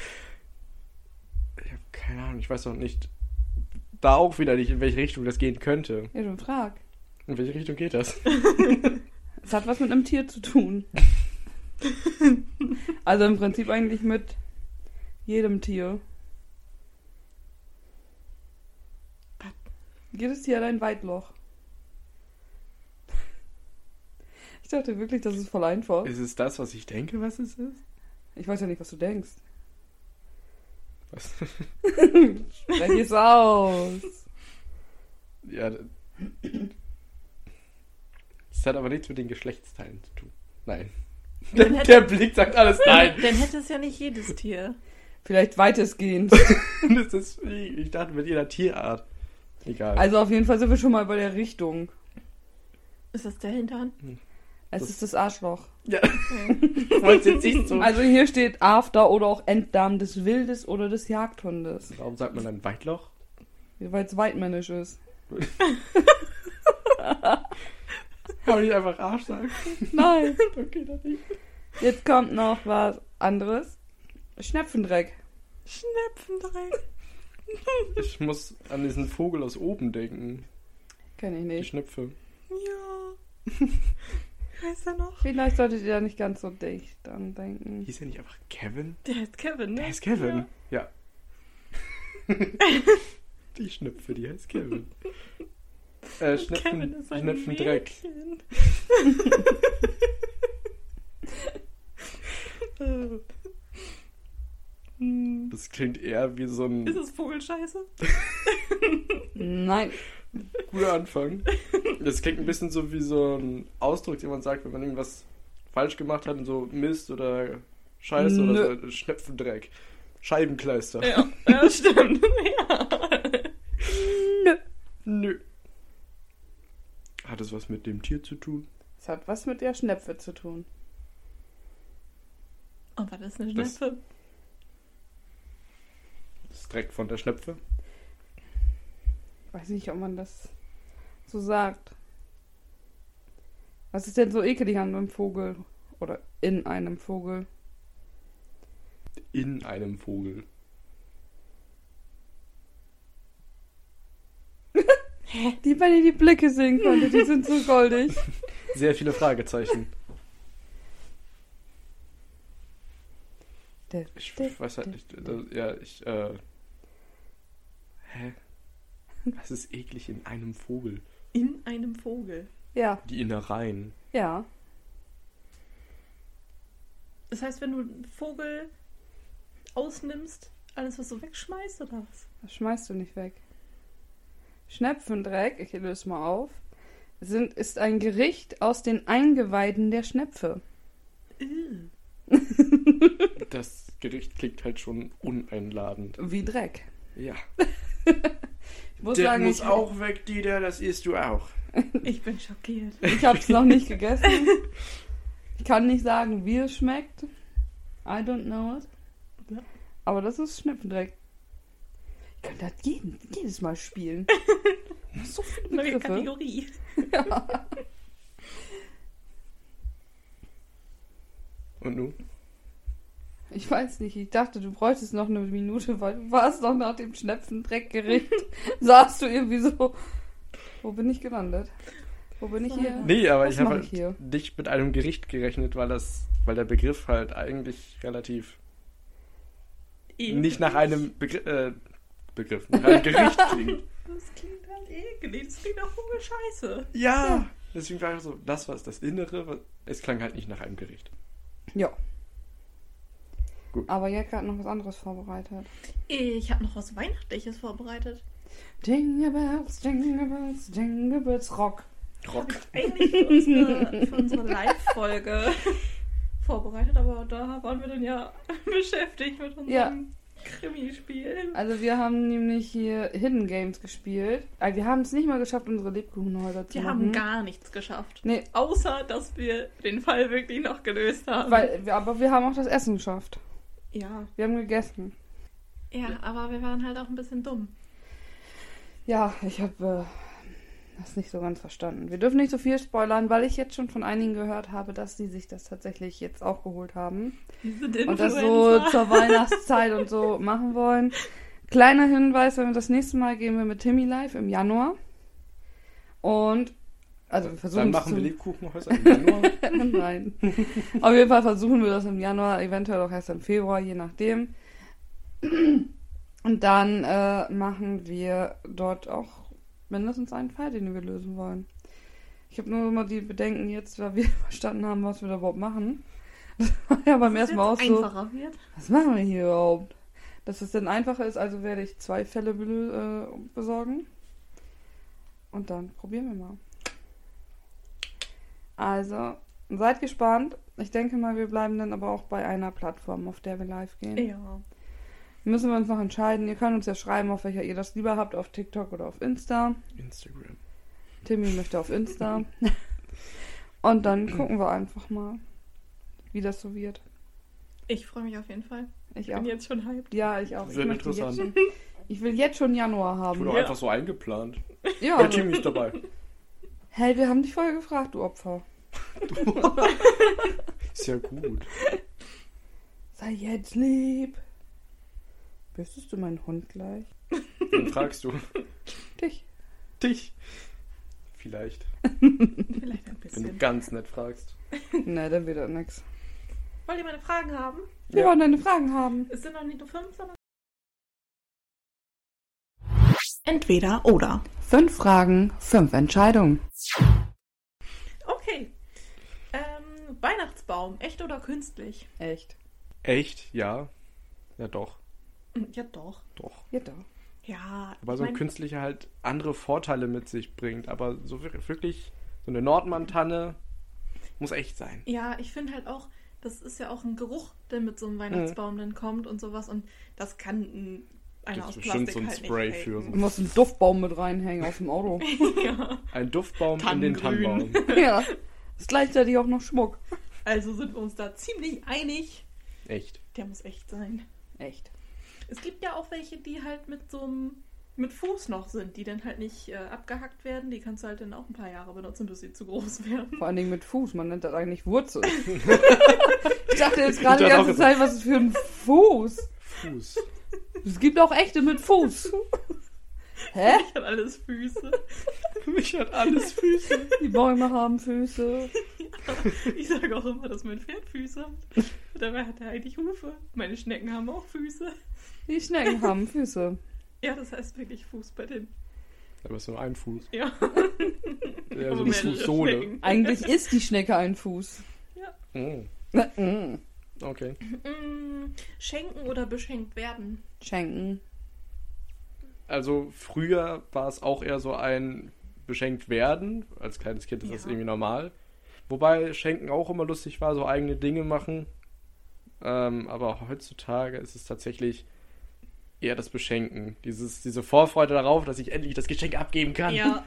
Ich habe keine Ahnung, ich weiß auch nicht. Da auch wieder nicht, in welche Richtung das gehen könnte. Ja, du frag. In welche Richtung geht das? Es hat was mit einem Tier zu tun. Also im Prinzip eigentlich mit jedem Tier. Jedes Tier hat ein Weitloch. Ich dachte wirklich, das ist voll einfach. Ist es das, was ich denke, was es ist? Ich weiß ja nicht, was du denkst. Was? Sprech es aus. Ja. Das hat aber nichts mit den Geschlechtsteilen zu tun. Nein. Dann Der, hätte- der Blick sagt alles nein. Dann hätte es ja nicht jedes Tier. Vielleicht weitestgehend. Das ist, ich dachte mit jeder Tierart. Egal. Also auf jeden Fall sind wir schon mal bei der Richtung. Ist das der Hintern? Es Das- ist das Arschloch. ja. Wollt's jetzt nicht so. Also hier steht After oder auch Enddarm des Wildes oder des Jagdhundes. Warum sagt man dann Weitloch? Weil es weitmännisch ist. Kann man nicht einfach Arsch sagen? Nein. Okay, dann nicht. Jetzt kommt noch was anderes. Schnepfendreck. Schnepfendreck. Ich muss an diesen Vogel aus oben denken. Kenn ich Die nicht. Schnepfe. Ja. Wie heißt er noch? Vielleicht solltet ihr da nicht ganz so dicht dran denken. Hieß er nicht einfach Kevin? Der heißt Kevin, ne? Der heißt Kevin. Ja. die Schnepfe, die heißt Kevin. Äh, Ja. Schnepfen, Kevin ist ein. Hm. Das klingt eher wie so ein Ist es Vogelscheiße? Nein. guter Anfang. Das klingt ein bisschen so wie so ein Ausdruck, den man sagt, wenn man irgendwas falsch gemacht hat, so Mist oder Scheiße oder Nö. so Schnepfendreck. Scheibenkleister. Ja, ja stimmt. ja. Nö. Nö. Hat es was mit dem Tier zu tun? Es hat was mit der Schnepfe zu tun. Und was ist eine Das- Schnepfe? Das Dreck von der Schnepfe? Weiß nicht, ob man das so sagt. Was ist denn so ekelig an einem Vogel? Oder in einem Vogel? In einem Vogel. Die, wenn ihr die Blicke sehen könntet, die sind so goldig. Sehr viele Fragezeichen. Der- Ich weiß halt nicht. Ja, ich, äh. Hä? Was ist eklig in einem Vogel? In einem Vogel. Ja, Die Innereien. ja. Das heißt, wenn du einen Vogel ausnimmst, alles was du wegschmeißt oder was? Das schmeißt du nicht weg. Schnepfendreck, ich löse mal auf, sind, ist ein Gericht aus den Eingeweiden der Schnepfe. Das Gericht klingt halt schon uneinladend. Wie Dreck. Ja. Ich muss Der sagen, muss ich, auch weg, Dieter, das isst du auch. Ich bin schockiert. ich habe es noch nicht gegessen. Ich kann nicht sagen, wie es schmeckt. I don't know it. Ja. Aber das ist Schnepfendreck. Ich könnte das jeden, jedes Mal spielen. So viele Neue Begriffe. Kategorie. Und nun? Ich weiß nicht, ich dachte, du bräuchtest noch eine Minute, weil du warst noch nach dem Schnepfendreckgericht. Saßt du irgendwie so. Wo bin ich gelandet? Wo bin ich hier? Nee, aber Was ich habe halt hier? nicht mit einem Gericht gerechnet, weil das, weil der Begriff halt eigentlich relativ nicht nach einem Begr äh, Begriff, nach einem Gericht klingt. Das klingt halt eklig. Das klingt nach Vogelscheiße. Ja, deswegen war ich so, das war das Innere, es klang halt nicht nach einem Gericht. Ja. Gut. Aber Jekka hat noch was anderes vorbereitet. Ich habe noch was Weihnachtliches vorbereitet. Jingle Bells, Jingle Bells, Jingle Bells Rock. Rock. Eigentlich für unsere, für unsere Live-Folge vorbereitet, aber da waren wir dann ja beschäftigt mit unserem Ja. Krimispiel. Also wir haben nämlich hier Hidden Games gespielt. Also wir haben es nicht mal geschafft, unsere Lebkuchenhäuser zu Wir machen. haben gar nichts geschafft. Nee, Außer, dass wir den Fall wirklich noch gelöst haben. weil, wir- aber wir haben auch das Essen geschafft. Ja. Wir haben gegessen. Ja, aber wir waren halt auch ein bisschen dumm. Ja, ich habe äh, das nicht so ganz verstanden. Wir dürfen nicht so viel spoilern, weil ich jetzt schon von einigen gehört habe, dass die sich das tatsächlich jetzt auch geholt haben. Und das so zur Weihnachtszeit und so machen wollen. Kleiner Hinweis, wenn wir das nächste Mal gehen wir mit Timmy live im Januar. Und also wir Dann versuchen es machen wir Lebkuchenhäuser im Januar. Nein. Auf jeden Fall versuchen wir das im Januar, eventuell auch erst im Februar, je nachdem. Und dann äh, machen wir dort auch mindestens einen Fall, den wir lösen wollen. Ich habe nur immer die Bedenken jetzt, weil wir verstanden haben, was wir da überhaupt machen. Das war ja beim ersten Mal auch so. einfacher wird. Was machen wir hier überhaupt? Dass es dann einfacher ist, also werde ich zwei Fälle äh, besorgen. Und dann probieren wir mal. Also, seid gespannt. Ich denke mal, wir bleiben dann aber auch bei einer Plattform, auf der wir live gehen. Ja. Müssen wir uns noch entscheiden. Ihr könnt uns ja schreiben, auf welcher ihr das lieber habt, auf TikTok oder auf Insta. Instagram. Timmy möchte auf Insta. Und dann gucken wir einfach mal, wie das so wird. Ich freue mich auf jeden Fall. Ich Ich auch. bin jetzt schon hyped. Ja, ich auch. Ich, möchte jetzt interessant. schon, ich will jetzt schon Januar haben. Wurde auch Ja. einfach so eingeplant. Ja, Der also, Team ist dabei. hey, wir haben dich vorher gefragt, du Opfer. Ist ja gut. Sei jetzt lieb. Wüsstest du meinen Hund gleich? Dann fragst du Dich. dich. Vielleicht. Vielleicht ein Wenn du bisschen. ganz nett fragst. Ne, dann wird das nix. Wollt ihr meine Fragen haben? Wir Ja. wollen deine Fragen haben. Es sind noch nicht nur fünf, sondern. Entweder oder. Fünf Fragen, fünf Entscheidungen. Okay. Ähm, Weihnachtsbaum, echt oder künstlich? Echt? Echt? Ja. Ja, doch. Hm, Ja, doch. Doch. Ja, doch. Ja. Aber so ein mein- künstlicher halt andere Vorteile mit sich bringt. Aber so wir- wirklich, so eine Nordmann-Tanne muss echt sein. Ja, ich finde halt auch, das ist ja auch ein Geruch, der mit so einem Weihnachtsbaum dann kommt und sowas. Und das kann ein, einer aus bestimmt Plastik so ein halt Spray für Du faken. musst einen Duftbaum mit reinhängen aus dem Auto. ja. Ein Duftbaum in den. Tannenbaum. ja. Ist gleichzeitig auch noch Schmuck. Also sind wir uns da ziemlich einig. Echt. Der muss echt sein. Echt. Es gibt ja auch welche, die halt mit so einem mit Fuß noch sind, die dann halt nicht äh, abgehackt werden. Die kannst du halt dann auch ein paar Jahre benutzen, bis sie zu groß werden. Vor allen Dingen mit Fuß. Man nennt das eigentlich Wurzel. ich dachte jetzt gerade die ganze Zeit, was ist für ein Fuß? Fuß. Es gibt auch echte mit Fuß. Hä? Ich habe alles Füße. Mich hat alles Füße. Die Bäume haben Füße. Ich sage auch immer, dass mein Pferd Füße hat. Dabei hat er eigentlich Hufe. Meine Schnecken haben auch Füße. Die Schnecken haben Füße. Ja, das heißt wirklich Fuß bei denen. Aber es ist nur ein Fuß. Ja. Ja, so eine Fußsohle. Eigentlich ist die Schnecke ein Fuß. Mm, Mm. Okay. Mm, Schenken oder beschenkt werden? Schenken. Also früher war es auch eher so ein beschenkt werden. Als kleines Kind ist das Ja. irgendwie normal. Wobei Schenken auch immer lustig war, so eigene Dinge machen. Ähm, aber heutzutage ist es tatsächlich eher das Beschenken. Dieses, diese Vorfreude darauf, dass ich endlich das Geschenk abgeben kann. Ja.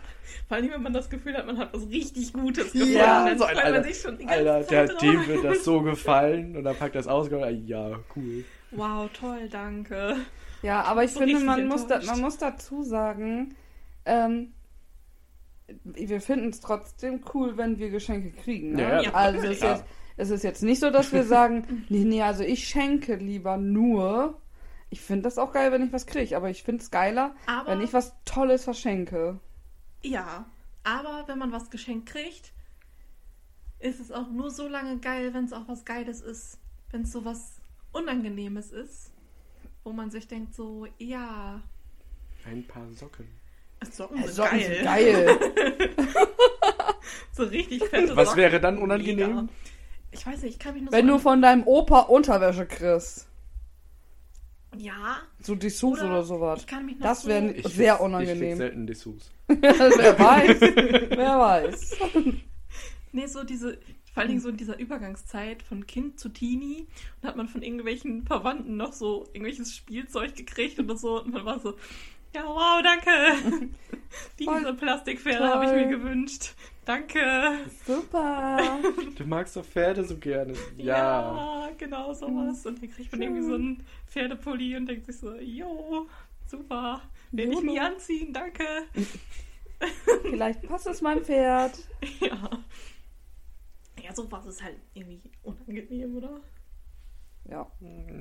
Vor allem, wenn man das Gefühl hat, man hat was richtig Gutes Ja, gefunden. dann so ein Alter- man sich schon die ganze Alter, Zeit der, dem wird das so gefallen und dann packt er es aus und sagt, ja, cool. Wow, toll, danke. Ja, aber ich So finde, man muss, da, man muss dazu sagen, ähm, wir finden es trotzdem cool, wenn wir Geschenke kriegen. Ne? Ja, ja, also es ist, jetzt, es ist jetzt nicht so, dass wir sagen, nee, nee, also ich schenke lieber nur. Ich finde das auch geil, wenn ich was kriege, aber ich finde es geiler, Aber, wenn ich was Tolles verschenke. ja, aber wenn man was geschenkt kriegt, ist es auch nur so lange geil, wenn es auch was Geiles ist. Wenn es so was Unangenehmes ist, wo man sich denkt so, ja, Ein paar Socken. Socken Äh, sind Socken geil. sind geil. So richtig fette Was Socken. wäre dann unangenehm? Mega. Ich weiß nicht, ich kann mich nur wenn so du von deinem Opa Unterwäsche kriegst. Ja, So Dessous oder, Oder sowas. ich kann mich noch Das so... wäre Ich sehr Ich unangenehm. krieg selten Dessous. wer weiß. Wer weiß. Nee, so diese, vor allen Dingen so in dieser Übergangszeit von Kind zu Teenie und hat man von irgendwelchen Verwandten noch so irgendwelches Spielzeug gekriegt oder so und man war so, ja, wow, danke. Diese Plastikpferde habe ich mir gewünscht. Danke. Super. Du magst doch Pferde so gerne. Ja. Ja, genau sowas. Und dann kriegt man irgendwie so einen Pferdepulli und denkt sich so, jo, super. Werde ich nie anziehen, danke. Vielleicht passt es meinem Pferd. Ja. Ja, sowas ist halt irgendwie unangenehm, oder? Ja.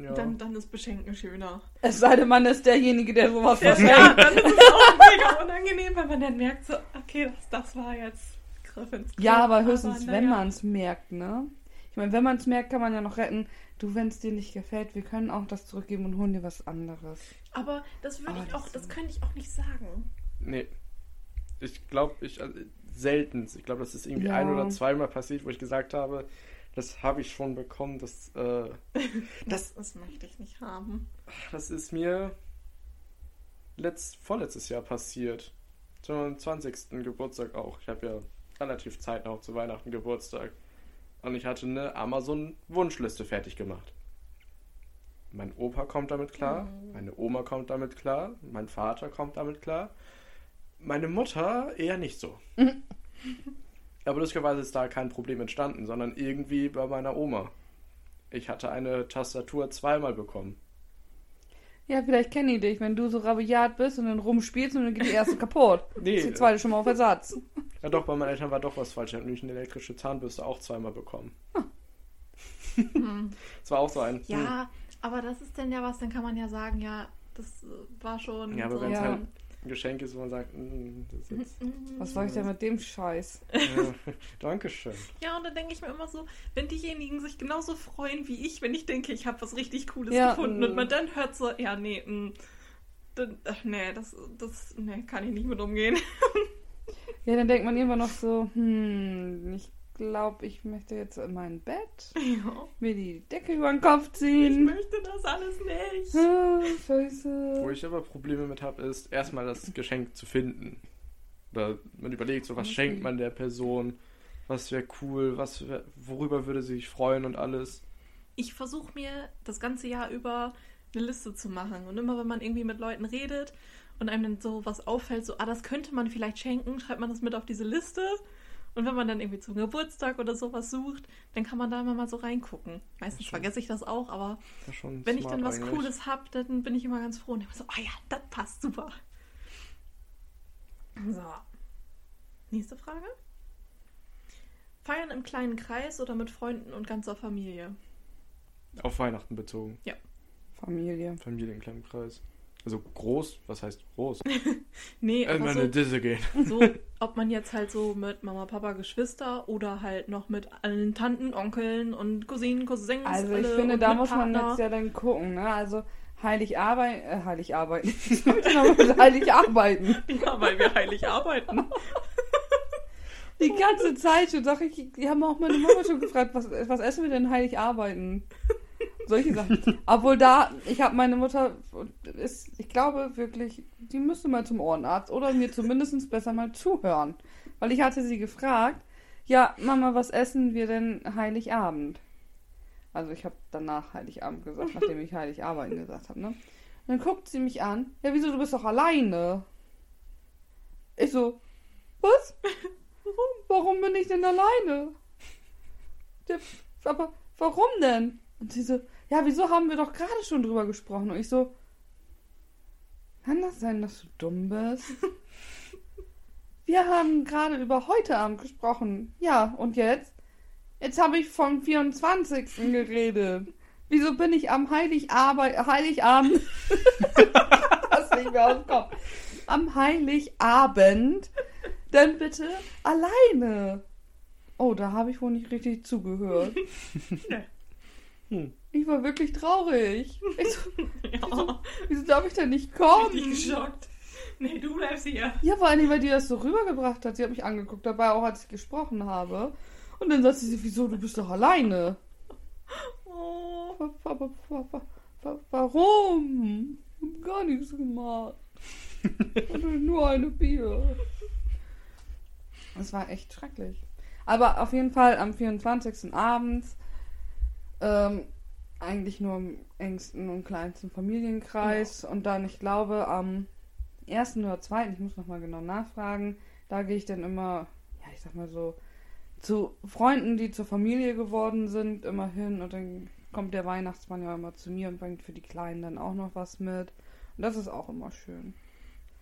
ja. Dann, dann ist Beschenken schöner. Es sei denn, man ist derjenige, der sowas Ja, verschenkt. dann ist es auch mega unangenehm, weil man dann merkt so, okay, das, das war jetzt Griff ins Klo. Ja, aber höchstens, naja. wenn man es merkt, ne? Ich meine, wenn man es merkt, kann man ja noch retten. Du, wenn es dir nicht gefällt, wir können auch das zurückgeben und holen dir was anderes. Aber das würde Aber ich auch, das könnte ich auch nicht sagen. Nee. ich glaube, ich also, selten. Ich glaube, das ist irgendwie Ja. ein oder zweimal passiert, wo ich gesagt habe, das habe ich schon bekommen. Das, äh, Das, das möchte ich nicht haben. das ist mir letzt, vorletztes Jahr passiert. Zu meinem 20. Geburtstag auch. Ich habe ja relativ zeitnah auch zu Weihnachten Geburtstag. Und ich hatte eine Amazon-Wunschliste fertig gemacht. Mein Opa kommt damit klar, meine Oma kommt damit klar, mein Vater kommt damit klar. Meine Mutter eher nicht so. Aber lustigerweise ist da kein Problem entstanden, sondern irgendwie bei meiner Oma. Ich hatte eine Tastatur zweimal bekommen. Ja, vielleicht kenne ich dich, wenn du so rabiat bist und dann rumspielst und dann geht die erste kaputt. Nee, Ist die zweite schon mal auf Ersatz. Ja doch, bei meinen Eltern war doch was falsch. Ich habe nämlich eine elektrische Zahnbürste auch zweimal bekommen. Das war auch so ein. hm. Ja, aber das ist denn ja was, dann kann man ja sagen, ja, das war schon. Ja, aber so wenn es Ja. halt Geschenk ist, wo man sagt, "Mm, das ist jetzt, Was soll ich denn mit dem Scheiß? ja, Dankeschön. Ja, und dann denke ich mir immer so, wenn diejenigen sich genauso freuen wie ich, wenn ich denke, ich habe was richtig Cooles Ja, gefunden mm. und man dann hört so, ja, nee, mm, dann, ach, nee, das, das, nee, kann ich nicht mit umgehen. Ja, dann denkt man irgendwann noch so, hm, ich glaube, ich möchte jetzt in mein Bett Ja, mir die Decke über den Kopf ich ziehen. möchte das alles nicht. Ah, scheiße. Wo ich aber Probleme mit habe, ist erstmal das Geschenk zu finden. Oder man überlegt so, was Okay. schenkt man der Person, was wäre cool, was wär, worüber würde sie sich freuen und alles. Ich versuche mir das ganze Jahr über eine Liste zu machen. Und immer wenn man irgendwie mit Leuten redet und einem dann so was auffällt, so, ah, das könnte man vielleicht schenken, schreibt man das mit auf diese Liste. Und wenn man dann irgendwie zum Geburtstag oder sowas sucht, dann kann man da immer mal so reingucken. Meistens Schön. vergesse ich das auch, aber schon wenn ich dann was eigentlich. Cooles habe, dann bin ich immer ganz froh und denke so, ah ja, das passt super. So. Nächste Frage. Feiern im kleinen Kreis oder mit Freunden und ganzer Familie? Auf Weihnachten bezogen. Familie. Familie in kleinem Kreis. Also groß, was heißt groß? Nee, In aber meine so, Disse gehen. so, ob man jetzt halt so mit Mama, Papa, Geschwister oder halt noch mit allen Tanten, Onkeln und Cousinen, Cousins. Also ich alle finde, und da muss man Partner. jetzt ja dann gucken, ne? Also heilig arbeiten, äh, heilig arbeiten. Heilig arbeiten? Ja, weil wir heilig arbeiten. Die ganze Zeit schon, sag ich, die haben auch meine Mama schon gefragt, was, was essen wir denn heilig arbeiten? Solche Sachen. Obwohl da, ich habe meine Mutter, ist, ich glaube wirklich, die müsste mal zum Ohrenarzt oder mir zumindest besser mal zuhören. Weil ich hatte sie gefragt, ja, Mama, was essen wir denn Heiligabend? Also ich habe danach Heiligabend gesagt, nachdem ich Heiligabend gesagt habe, ne? Dann guckt sie mich an, ja, wieso, du bist doch alleine? Ich so, was? Warum? Warum bin ich denn alleine? Der, aber warum denn? Und sie so, ja, wieso haben wir doch gerade schon drüber gesprochen? Und ich so, kann das sein, dass du dumm bist? Wir haben gerade über heute Abend gesprochen. Ja, und jetzt? Jetzt habe ich vom 24. geredet. Wieso bin ich am Heiligabend, Heiligabend, das nicht mehr aus dem Kopf, am Heiligabend denn bitte alleine? Oh, da habe ich wohl nicht richtig zugehört. Hm. Ich war wirklich traurig. Ich so, Ja, wieso darf ich denn nicht kommen? richtig geschockt. Nee, du bleibst hier. Ja, vor allem, weil die das so rübergebracht hat. Sie hat mich angeguckt, dabei auch, als ich gesprochen habe. Und dann sagt sie, wieso, du bist doch alleine. Oh. Wa- wa- wa- wa- wa- wa- Warum? Ich hab gar nichts gemacht. Ich nur eine Bier. Das war echt schrecklich. Aber auf jeden Fall am 24. abends ähm, eigentlich nur im engsten und kleinsten Familienkreis. Und dann, ich glaube, am ersten oder zweiten, ich muss nochmal genau nachfragen, da gehe ich dann immer, ja, ich sag mal so, zu Freunden, die zur Familie geworden sind, immer hin und dann kommt der Weihnachtsmann ja immer zu mir und bringt für die Kleinen dann auch noch was mit. Und das ist auch immer schön.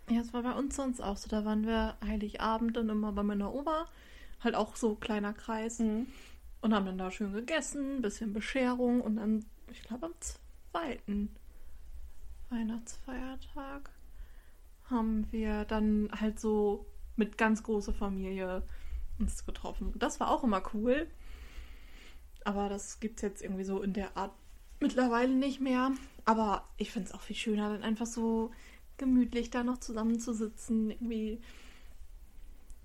Ja, es war bei uns sonst auch so. Da waren wir Heiligabend dann immer bei meiner Oma. Halt auch so kleiner Kreis. Mhm. Und haben dann da schön gegessen, bisschen Bescherung. Und dann, ich glaube, am zweiten Weihnachtsfeiertag haben wir dann halt so mit ganz großer Familie uns getroffen. Das war auch immer cool. Aber das gibt es jetzt irgendwie so in der Art mittlerweile nicht mehr. Aber ich finde es auch viel schöner, dann einfach so gemütlich da noch zusammenzusitzen, irgendwie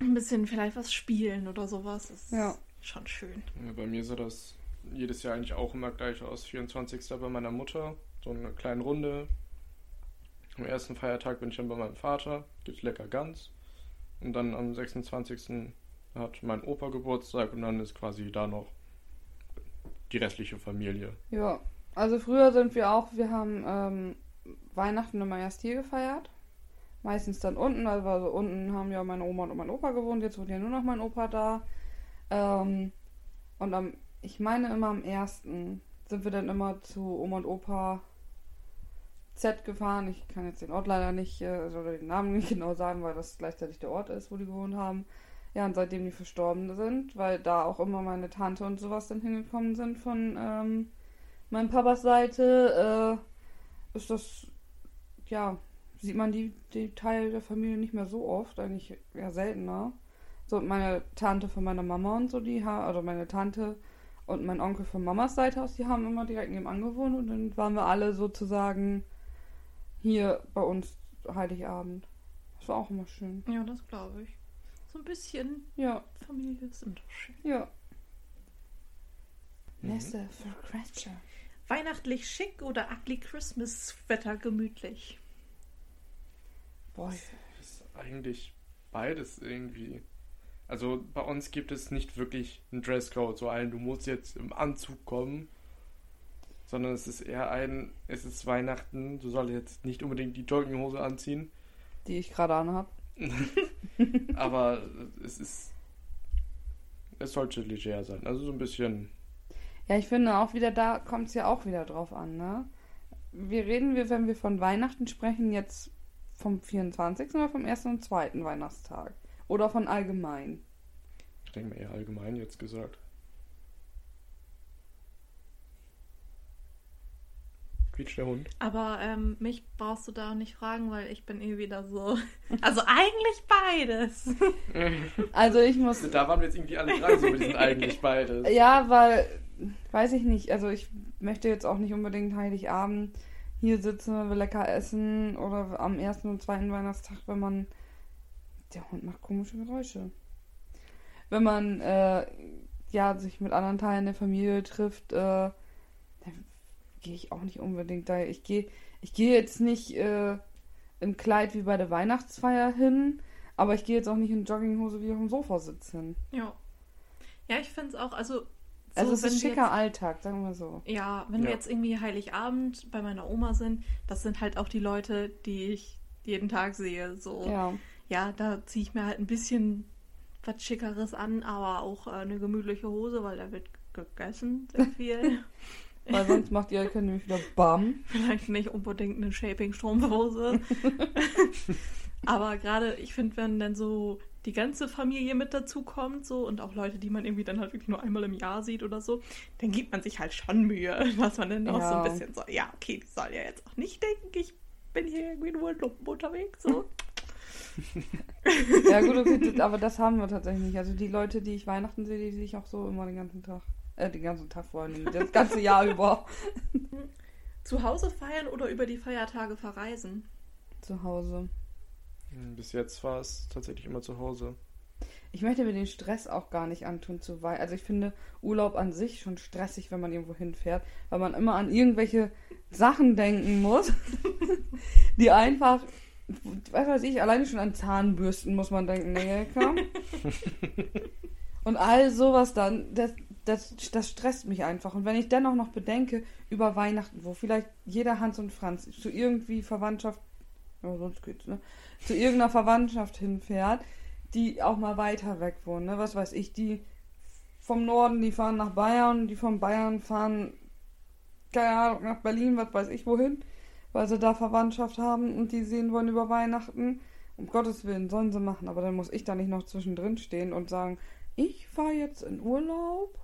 ein bisschen vielleicht was spielen oder sowas. Das Ja. Schon schön. Ja, bei mir sah das jedes Jahr eigentlich auch immer gleich aus. 24. bei meiner Mutter, so eine kleine Runde. Am ersten Feiertag bin ich dann bei meinem Vater, gibt's lecker Gans. Und dann am 26. hat mein Opa Geburtstag und dann ist quasi da noch die restliche Familie. Ja, also früher sind wir auch, wir haben ähm, Weihnachten immer erst hier gefeiert. Meistens dann unten, also, also unten haben ja meine Oma und mein Opa gewohnt, jetzt wohnt ja nur noch mein Opa da. Ähm, und am, ich meine immer am ersten sind wir dann immer zu Oma und Opa Z gefahren. Ich kann jetzt den Ort leider nicht, äh, also oder den Namen nicht genau sagen, weil das gleichzeitig der Ort ist, wo die gewohnt haben. Ja, und seitdem die verstorben sind, weil da auch immer meine Tante und sowas dann hingekommen sind von ähm, meinem Papas Seite, äh, ist das, ja, sieht man die, die Teil der Familie nicht mehr so oft, eigentlich eher seltener. So, meine Tante von meiner Mama und so, die haben, also meine Tante und mein Onkel von Mamas Seite aus, die haben immer direkt nebenan gewohnt und dann waren wir alle sozusagen hier bei uns Heiligabend. Das war auch immer schön. Ja, das glaube ich. So ein bisschen Ja, Familie ist immer schön. ja. Mhm. Nächste Question. Weihnachtlich schick oder ugly Christmas Wetter gemütlich? Boah, ist eigentlich beides irgendwie. Also bei uns gibt es nicht wirklich einen Dresscode, so ein, du musst jetzt im Anzug kommen, sondern es ist eher ein, es ist Weihnachten, du sollst jetzt nicht unbedingt die Jogginghose anziehen, die ich gerade anhab. aber es ist, es sollte leger sein, also so ein bisschen, Ja, ich finde auch wieder, da kommt es ja auch wieder drauf an, ne? Wir reden, wir, wenn wir von Weihnachten sprechen, jetzt vom 24. oder vom ersten und zweiten Weihnachtstag? Oder von allgemein? ich denke mal eher allgemein jetzt gesagt. Quietscht der Hund? Aber ähm, mich brauchst du da nicht fragen, weil ich bin eh wieder so. Also eigentlich beides. Also ich muss, Da waren wir jetzt irgendwie alle drei so, wir sind eigentlich beides. ja, weil, weiß ich nicht, also ich möchte jetzt auch nicht unbedingt Heiligabend hier sitzen, wir lecker essen oder am ersten und zweiten Weihnachtstag, wenn man, der Hund macht komische Geräusche. Wenn man, äh, ja, sich mit anderen Teilen der Familie trifft, äh, dann gehe ich auch nicht unbedingt da. Ich gehe, ich gehe jetzt nicht äh, im Kleid wie bei der Weihnachtsfeier hin, aber ich gehe jetzt auch nicht in Jogginghose wie auf dem Sofa sitzen. Ja. Ja, ich finde es auch, also. So, also es ist wir schicker jetzt- Alltag, sagen wir so. Ja, wenn Ja. wir jetzt irgendwie Heiligabend bei meiner Oma sind, das sind halt auch die Leute, die ich jeden Tag sehe. So, ja, Ja, da ziehe ich mir halt ein bisschen was Schickeres an, aber auch äh, eine gemütliche Hose, weil da wird gegessen sehr viel. weil sonst macht ihr können nämlich wieder BAM. Vielleicht nicht unbedingt eine Shaping-Strumpfhose. aber gerade, ich finde, wenn dann so die ganze Familie mit dazu kommt, so und auch Leute, die man irgendwie dann halt wirklich nur einmal im Jahr sieht oder so, dann gibt man sich halt schon Mühe, dass man dann auch so Ja. ein bisschen so, ja, okay, die soll ja jetzt auch nicht denken, ich bin hier irgendwie nur in Lumpen unterwegs, so. Ja gut, okay, aber das haben wir tatsächlich nicht. Also die Leute, die ich Weihnachten sehe, die sehe ich auch so immer den ganzen Tag. Äh, den ganzen Tag vor allem, das ganze Jahr über. Zu Hause feiern oder über die Feiertage verreisen? Zu Hause. Bis jetzt war es tatsächlich immer zu Hause. Ich möchte mir den Stress auch gar nicht antun zu weit. Also ich finde Urlaub an sich schon stressig, wenn man irgendwo hinfährt, weil man immer an irgendwelche Sachen denken muss, die einfach, was weiß ich, alleine schon an Zahnbürsten muss man denken, nee, komm. Und all sowas dann, das, das, das stresst mich einfach. Und wenn ich dennoch noch bedenke, über Weihnachten, wo vielleicht jeder Hans und Franz zu irgendwie Verwandtschaft, ja, sonst geht's, ne? Zu irgendeiner Verwandtschaft hinfährt, die auch mal weiter weg wohnen, ne? Was weiß ich, die vom Norden, die fahren nach Bayern, die von Bayern fahren, keine Ahnung, nach Berlin, was weiß ich wohin, weil sie da Verwandtschaft haben und die sehen wollen über Weihnachten. Um Gottes Willen, sollen sie machen, aber dann muss ich da nicht noch zwischendrin stehen und sagen, ich fahre jetzt in Urlaub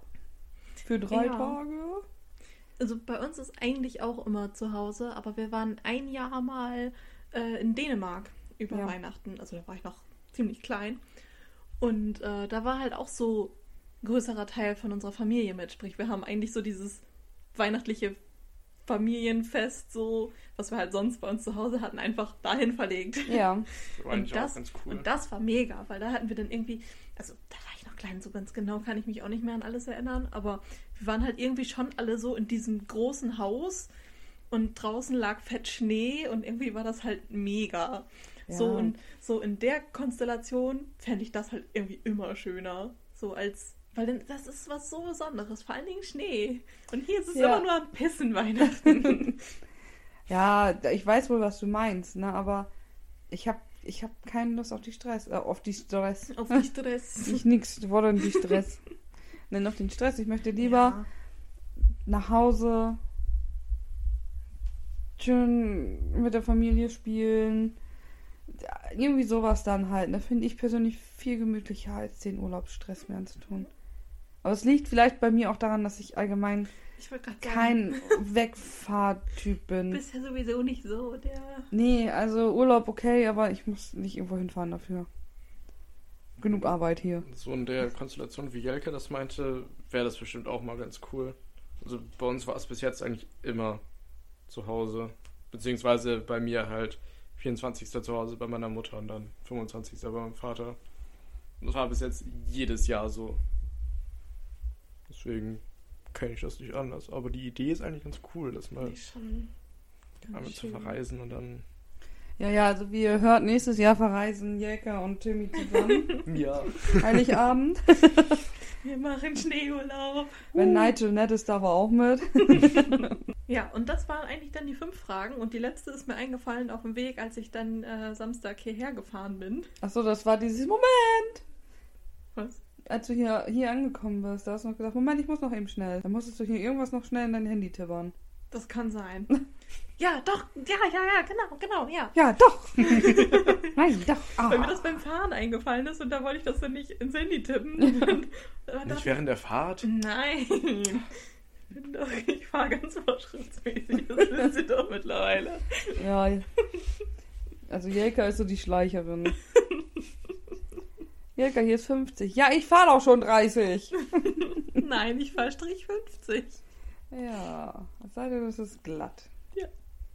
für drei Ja. Tage. Also bei uns ist eigentlich auch immer zu Hause, aber wir waren ein Jahr mal äh, in Dänemark über Ja. Weihnachten. Also da war ich noch ziemlich klein. Und äh, da war halt auch so größerer Teil von unserer Familie mit. Sprich, wir haben eigentlich so dieses weihnachtliche Familienfest, so, was wir halt sonst bei uns zu Hause hatten, einfach dahin verlegt. Ja. Das war eigentlich Und das, auch ganz cool. und das war mega, weil da hatten wir dann irgendwie, also da war ich noch klein, so ganz genau kann ich mich auch nicht mehr an alles erinnern, aber wir waren halt irgendwie schon alle so in diesem großen Haus und draußen lag fett Schnee und irgendwie war das halt mega. So Ja. und so in der Konstellation fände ich das halt irgendwie immer schöner. So als, weil das ist was so Besonderes, vor allen Dingen Schnee. Und hier ist es Ja. immer nur am Pissen Weihnachten. Ja, ich weiß wohl, was du meinst, ne? Aber ich hab, ich hab keine Lust auf die Stress. Äh, auf die Stress. Auf die Stress. Ich nix, wollte nicht Stress. Nenn auf den Stress. Ich möchte lieber Ja. nach Hause schön mit der Familie spielen. Irgendwie sowas dann halt. Da finde ich persönlich viel gemütlicher, als den Urlaubsstress mehr anzutun. Aber es liegt vielleicht bei mir auch daran, dass ich allgemein Ich kein Wegfahrtyp bin. bist ja sowieso nicht so der. Nee, also Urlaub okay, aber ich muss nicht irgendwo hinfahren dafür. Genug Arbeit hier. So in der Konstellation, wie Jelke das meinte, wäre das bestimmt auch mal ganz cool. Also bei uns war es bis jetzt eigentlich immer zu Hause. Beziehungsweise bei mir halt 24. zu Hause bei meiner Mutter und dann 25. bei meinem Vater. Und das war bis jetzt jedes Jahr so. Deswegen kenne ich das nicht anders. Aber die Idee ist eigentlich ganz cool, das mal Ich schon. ganz einmal zu verreisen und dann. Ja, ja, also wie ihr hört, nächstes Jahr verreisen Jelka und Timmy zusammen. Ja. Heiligabend. Wir machen Schneeurlaub. Wenn Nigel nett ist, darf er auch mit. Ja, und das waren eigentlich dann die fünf Fragen. Und die letzte ist mir eingefallen auf dem Weg, als ich dann äh, Samstag hierher gefahren bin. Achso, das war dieses Moment, Was? Als du hier, hier angekommen bist. Da hast du noch gesagt, Moment, ich muss noch eben schnell. Dann musstest du hier irgendwas noch schnell in dein Handy tippern. Das kann sein. ja, doch. Ja, ja, ja, genau, genau, ja. Ja, doch. Nein, doch. Weil mir Ah. das beim Fahren eingefallen ist und da wollte ich das dann nicht ins Handy tippen. Und, äh, Nicht während der Fahrt? Nein. Doch, ich fahre ganz fortschrittsmäßig. Das wissen Sie doch mittlerweile. Ja. Also Jelka ist so die Schleicherin. Jelka, hier ist 50. Ja, ich fahre doch schon 30. Nein, ich fahre Strich 50. Ja, es sei denn, es ist glatt. Ja.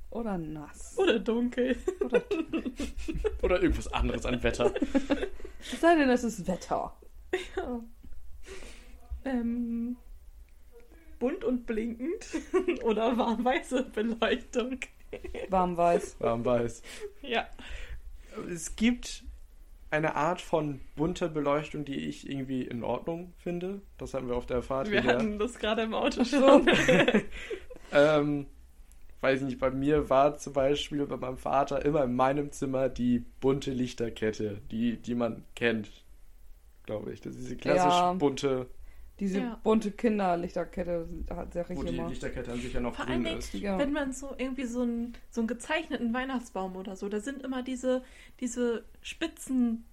Oder nass. Oder dunkel. Oder irgendwas anderes an Wetter? Es sei denn, es ist Wetter. Ja. Ähm, bunt und blinkend. Oder warmweiße Beleuchtung. Warmweiß. Warm weiß. Ja. Es gibt eine Art von bunter Beleuchtung, die ich irgendwie in Ordnung finde. Das hatten wir auf der Fahrt Wir hierher. hatten das gerade im Auto schon. Ähm, weiß nicht, bei mir war zum Beispiel bei meinem Vater immer in meinem Zimmer die bunte Lichterkette, die, die man kennt, glaube ich. Das ist diese klassisch Ja. bunte, Diese Ja. bunte Kinderlichterkette hat sehr wo richtig die immer. Lichterkette an sich ja noch Vor grün allen Dingen, ist. Ja. Wenn man so irgendwie so einen, so einen gezeichneten Weihnachtsbaum oder so, da sind immer diese, diese Spitzen,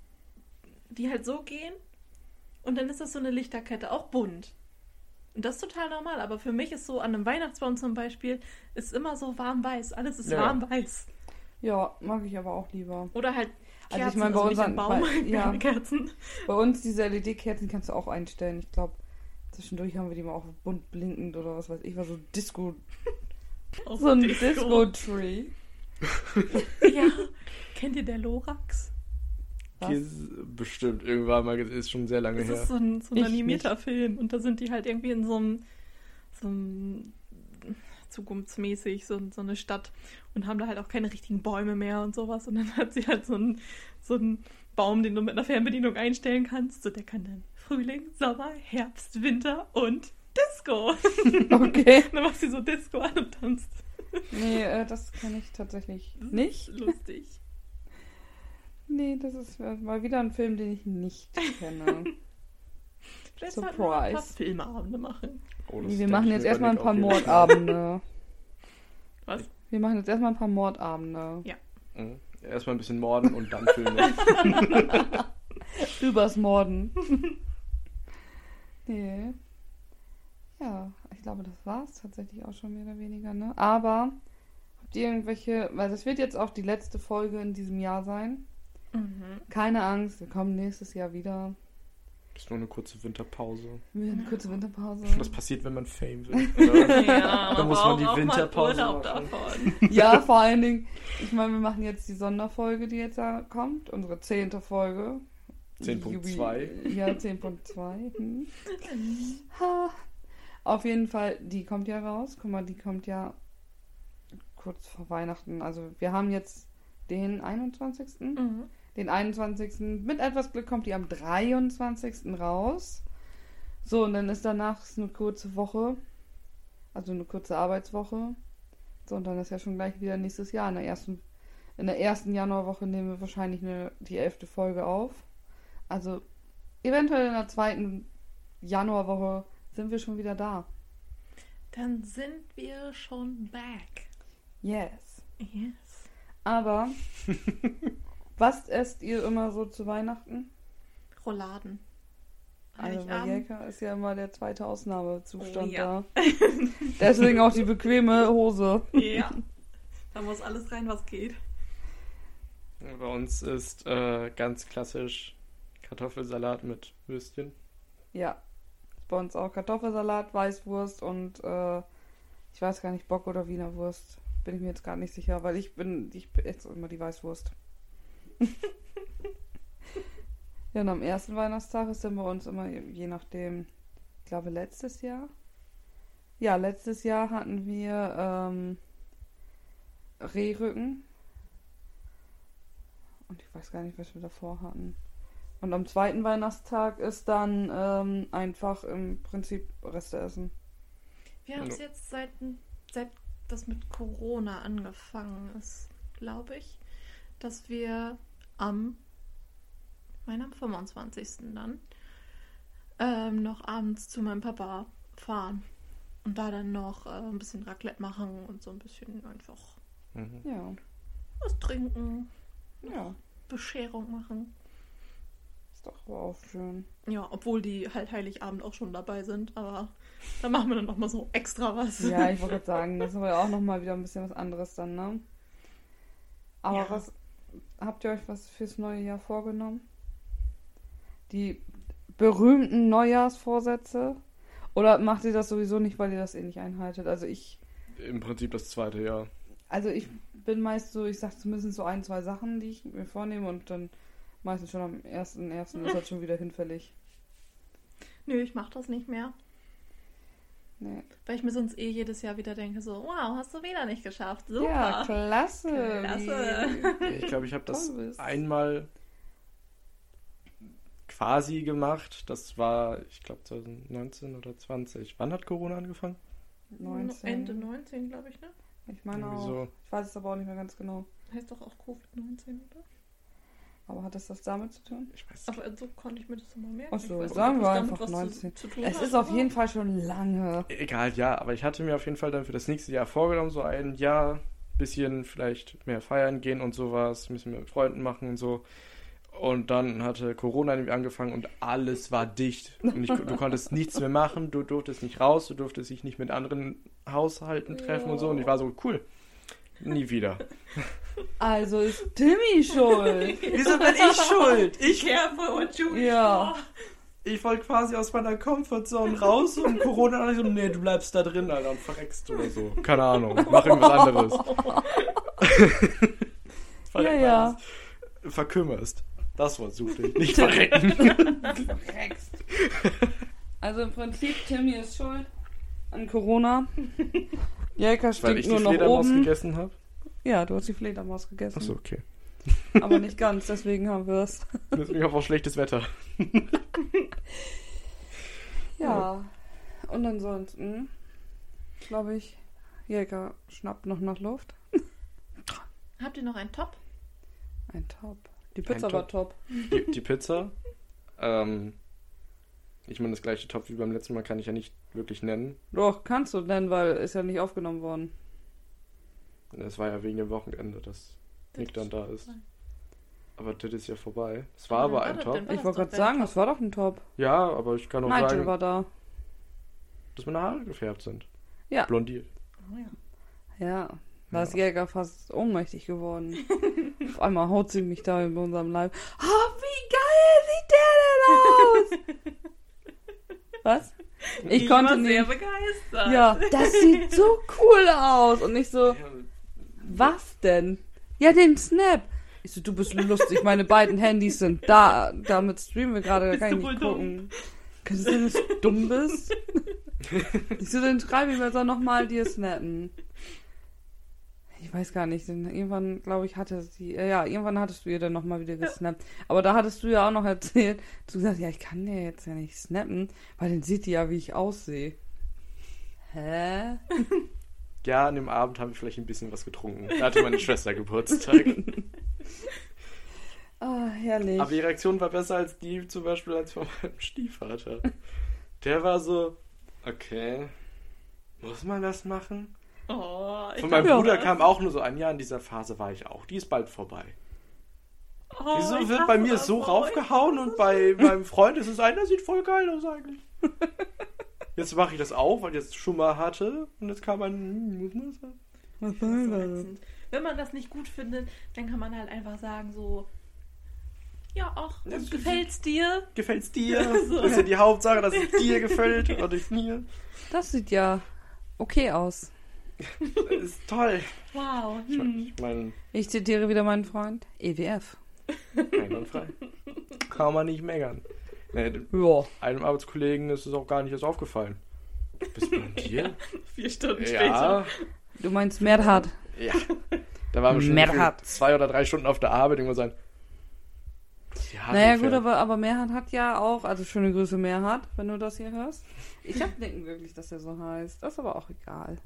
die halt so gehen. Und dann ist das so eine Lichterkette, auch bunt. Und das ist total normal, aber für mich ist so an einem Weihnachtsbaum zum Beispiel, ist immer so warm-weiß. Alles ist Ja. warm-weiß. Ja, mag ich aber auch lieber. Oder halt Also Kerzen, ich meine, bei also unseren- Baum, bei- ja. Kerzen. Bei uns diese LED-Kerzen kannst du auch einstellen. Ich glaube, zwischendurch haben wir die mal auch bunt blinkend oder was weiß ich, war so Disco. So ein Disco. Disco-Tree. Ja, kennt ihr der Lorax? Was? Die ist bestimmt irgendwann mal, ist schon sehr lange Das her. ist so ein, so ein animierter Film und da sind die halt irgendwie in so einem, so einem zukunftsmäßig so, so eine Stadt und haben da halt auch keine richtigen Bäume mehr und sowas und dann hat sie halt so einen so einen Baum, den du mit einer Fernbedienung einstellen kannst, so der kann dann Frühling, Sommer, Herbst, Winter und Disco. Okay. Dann machst du so Disco an und tanzt. Nee, äh, das kann ich tatsächlich nicht. Lustig. Nee, das ist äh, mal wieder ein Film, den ich nicht kenne. Vielleicht sollten wir ein paar Surprise. Filmeabende machen. Oh, das Nee, wir machen jetzt erstmal ein paar Mordabende. Was? Wir machen jetzt erstmal ein paar Mordabende. Fall. Mhm. Erstmal ein bisschen morden und dann Filme. Übers Morden. Nee. Ja, ich glaube, das war's tatsächlich auch schon mehr oder weniger, ne? Aber habt ihr irgendwelche, weil das wird jetzt auch die letzte Folge in diesem Jahr sein. Mhm. Keine Angst, wir kommen nächstes Jahr wieder. Ist nur eine kurze Winterpause. Eine kurze Winterpause. Das passiert, wenn man Fame will. Ja, Da muss man die Winterpause machen. davon. Ja, vor allen Dingen, ich meine, wir machen jetzt die Sonderfolge, die jetzt da kommt, unsere zehnte Folge. 10.2. Ja, 10.2. Hm. Auf jeden Fall, die kommt ja raus. Guck mal, die kommt ja kurz vor Weihnachten. Also wir haben jetzt den 21. Mhm. Den 21. Mit etwas Glück kommt die am 23. raus. So, und dann ist danach eine kurze Woche. Also eine kurze Arbeitswoche. So, und dann ist ja schon gleich wieder nächstes Jahr. In der ersten, in der ersten Januarwoche nehmen wir wahrscheinlich eine, die elfte Folge auf. Also eventuell in der zweiten Januarwoche sind wir schon wieder da. Dann sind wir schon back. Yes. Yes. Aber was esst ihr immer so zu Weihnachten? Rouladen. Also bei Heiligabend. Jelka ist ja immer der zweite Ausnahmezustand Oh, ja. da. Deswegen auch die bequeme Hose. Ja. Da muss alles rein, was geht. Bei uns ist äh, ganz klassisch Kartoffelsalat mit Würstchen. Ja. Bei uns auch Kartoffelsalat, Weißwurst und äh, ich weiß gar nicht, Bock oder Wiener Wurst. Bin ich mir jetzt gar nicht sicher, weil ich bin, ich esse immer die Weißwurst. ja, und am ersten Weihnachtstag ist dann bei uns immer, je nachdem, ich glaube letztes Jahr. Ja, letztes Jahr hatten wir ähm, Rehrücken. Und ich weiß gar nicht, was wir davor hatten. Und am zweiten Weihnachtstag ist dann ähm, einfach im Prinzip Reste essen. Wir haben es Ja. jetzt seit, seit das mit Corona angefangen ist, glaube ich, dass wir am, meine am 25. dann ähm, noch abends zu meinem Papa fahren und da dann noch äh, ein bisschen Raclette machen und so ein bisschen einfach Mhm. Ja, was trinken, ja, Bescherung machen. Ist doch aber auch schön. Ja, obwohl die halt Heiligabend auch schon dabei sind, aber da machen wir dann noch mal so extra was. Ja, ich wollte gerade sagen, das ist aber auch nochmal wieder ein bisschen was anderes dann, ne? Aber Ja. was, habt ihr euch was fürs neue Jahr vorgenommen? Die berühmten Neujahrsvorsätze? Oder macht ihr das sowieso nicht, weil ihr das eh nicht einhaltet? Also ich Im Prinzip das zweite Jahr. Also ich bin meist so, ich sag zumindest so ein, zwei Sachen, die ich mir vornehme und dann meistens schon am ersten, ersten ist das schon wieder hinfällig. Nö, ich mach das nicht mehr. Nee. Weil ich mir sonst eh jedes Jahr wieder denke, so, wow, hast du wieder nicht geschafft. Super. Ja, klasse. Klasse. Ich glaube, ich habe das einmal quasi gemacht. Das war, ich glaube, 2019 oder 20. Wann hat Corona angefangen? Wie 19. Ende 19, glaube ich, ne? Ich meine Irgendwie auch. so. Ich weiß es aber auch nicht mehr ganz genau. Heißt doch auch Covid-19, oder? Aber hat das das damit zu tun? Ich weiß Aber so konnte ich mir das immer merken. Ach so, Ich weiß nicht, sagen wir einfach was 19. Zu, zu tun Es hat, ist auf jeden Fall schon lange. Egal, ja, aber ich hatte mir auf jeden Fall dann für das nächste Jahr vorgenommen, so ein Jahr bisschen vielleicht mehr feiern gehen und sowas, ein bisschen mit Freunden machen und so. Und dann hatte Corona irgendwie angefangen und alles war dicht. Und ich, du konntest nichts mehr machen, du durftest nicht raus, du durftest dich nicht mit anderen Haushalten treffen und so. Und ich war so, cool, nie wieder. Also ist Timmy schuld. Wieso bin ich schuld? Ich, what you wish Ja. ich wollte quasi aus meiner Comfortzone raus und Corona und ich so, nee, du bleibst da drin, Alter, und verreckst oder so. Keine Ahnung, mach irgendwas anderes. Ja, ja. Verkümmerst. Das Wort suchte ich. Nicht verrecken. Verreckst. Also im Prinzip, Timmy ist schuld an Corona. Jelka Weil stinkt ich die nur noch Fledermaus oben. gegessen habe. Ja, du hast die Fledermaus gegessen. Achso, okay. Aber nicht ganz, deswegen haben wir es. Deswegen habe ich auch schlechtes Wetter. Ja. Und ansonsten, glaube ich, Jäger schnappt noch nach Luft. Habt ihr noch einen Top? Ein Top. Die Pizza Ein war top. Die, die Pizza. Ähm, ich meine, das gleiche Topf wie beim letzten Mal kann ich ja nicht wirklich nennen. Doch, kannst du nennen, weil ist ja nicht aufgenommen worden. Es war ja wegen dem Wochenende, dass Nick dann da ist. Aber das ist ja vorbei. Es war Dann aber war ein das- Top. war Ich das wollte gerade sagen, das war doch ein Top. Ja, aber ich kann auch Nigel sagen, war da. dass meine Haare gefärbt sind. Ja. Blondiert. Oh ja. Ja. Da ist Jäger fast ohnmächtig geworden. Auf einmal haut sie mich da über unserem Leib. Oh, wie geil sieht der denn aus? Was? Ich, konnte war sehr nicht. begeistert. Ja, das sieht so cool aus. Und ich so, was denn? Ja, den Snap. Ich so, du bist lustig, meine beiden Handys sind da. Damit streamen wir gerade, da kann ich du nicht gucken. Kannst du sehen, dass du dumm bist? ich so, dann schreibe ich mir so nochmal dir snappen. Ich weiß gar nicht, denn irgendwann, glaube ich, hatte sie, äh, ja, irgendwann hattest du ihr dann nochmal wieder gesnappt. Aber da hattest du ja auch noch erzählt, du gesagt, ja, ich kann dir jetzt ja nicht snappen, weil dann sieht die ja, wie ich aussehe. Hä? Ja, an dem Abend habe ich vielleicht ein bisschen was getrunken. Da hatte meine Schwester Geburtstag. Ah, herrlich. Aber die Reaktion war besser als die zum Beispiel als von meinem Stiefvater. Der war so, okay, muss man das machen? Oh, Von meinem Bruder was? kam auch nur so ein, ja, in dieser Phase war ich auch. Die ist bald vorbei. Oh, Wieso wird bei mir so raufgehauen und bei meinem Freund ist es ein, das sieht voll geil aus eigentlich. Jetzt mache ich das auch, weil ich jetzt schon mal hatte und jetzt kam ein, muss man das sagen? Was soll das? Wenn man das nicht gut findet, dann kann man halt einfach sagen so, ja, ach, Das gefällt's dir? Gefällt's dir? So. Das ist ja die Hauptsache, dass es dir gefällt und nicht mir. Das sieht ja okay aus. Das ist toll. Wow. Hm. ich mein, Ich zitiere wieder meinen Freund. EWF. einwandfrei. Kann man nicht meckern. Nee, Ja. einem Arbeitskollegen ist es auch gar nicht erst aufgefallen. Bist du bei dir? Vier Stunden später. Ja, Du meinst Merhard. ja. Da waren wir schon zwei oder drei Stunden auf der Arbeit. Irgendwann sagen, ja, Naja, gut, aber, aber Merhard hat ja auch, also schöne Grüße Merhard, wenn du das hier hörst. Ich hab denken wirklich, dass er so heißt. Das ist aber auch egal.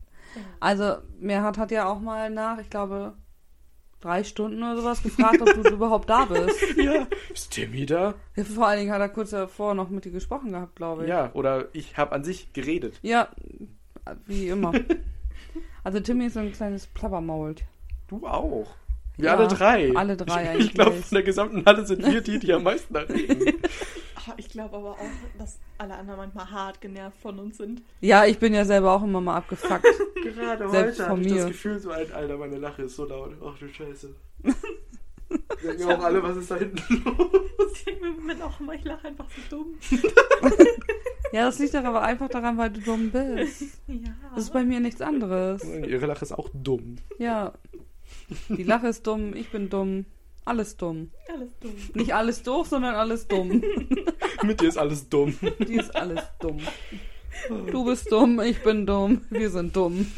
Also, Merhard hat ja auch mal nach, ich glaube, drei Stunden oder sowas gefragt, ob du überhaupt da bist. Ja, ist Timmy da? Ja, Vor allen Dingen hat er kurz davor noch mit dir gesprochen gehabt, glaube ich. Ja, oder ich habe an sich geredet. Ja, wie immer. Also Timmy ist so ein kleines Plappermaul. Du auch. Wir Ja, alle drei. alle drei ich, eigentlich. Ich glaube, von der gesamten Halle sind wir die, die am meisten da reden. Ah, Ich glaube aber auch, dass alle anderen manchmal hart genervt von uns sind. Ja, ich bin ja selber auch immer mal abgefuckt. Gerade Selbst heute von hatte ich mir. das Gefühl, so ein Alter, meine Lache ist so laut. Ach du Scheiße. Denken auch alle, was ist da hinten los? Ich denke mir Moment auch immer, ich lache einfach so dumm. Ja, das liegt doch aber einfach daran, weil du dumm bist. Ja. Das ist bei mir nichts anderes. Ihre Lache ist auch dumm. Ja. Die Lache ist dumm, ich bin dumm. Alles dumm. alles dumm. Nicht alles doof, sondern alles dumm. Mit dir ist alles dumm. Die ist alles dumm. Du bist dumm, ich bin dumm, wir sind dumm.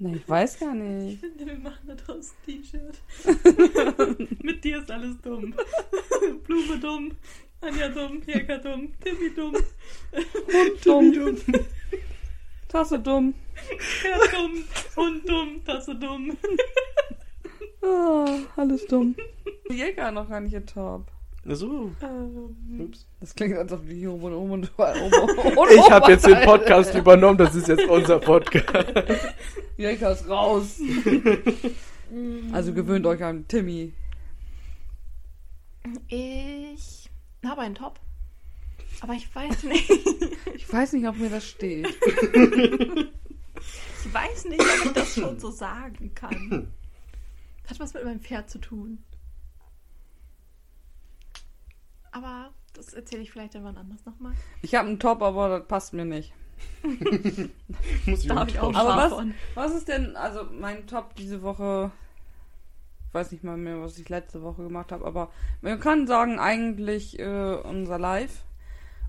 Na, ich weiß gar nicht. Ich finde, wir machen daraus ein T-Shirt. Mit dir ist alles dumm. Blume dumm, Anja dumm, Jäger dumm, Timmy dumm, Dumm. Tasse dumm. Herr dumm, Hund dumm, Tasse dumm. Ah, alles dumm. Jäger noch gar nicht in Top. So. Ähm, Ups. Das klingt, als ob die hier oben und oben und Ich habe jetzt den Podcast übernommen, das ist jetzt unser Podcast. Jäger ist raus. Also gewöhnt euch an Timmy. Ich habe einen Top. Aber ich weiß nicht. Ich weiß nicht, ob mir das steht. Ich weiß nicht, ob ich das schon so sagen kann. Hat was mit meinem Pferd zu tun. Aber das erzähle ich vielleicht irgendwann anders nochmal. Ich habe einen Top, aber das passt mir nicht. Muss ich Da habe ich auch. Aber was-. Was ist denn, also mein Top diese Woche, ich weiß nicht mal mehr, was ich letzte Woche gemacht habe, aber man kann sagen, eigentlich äh, unser Live.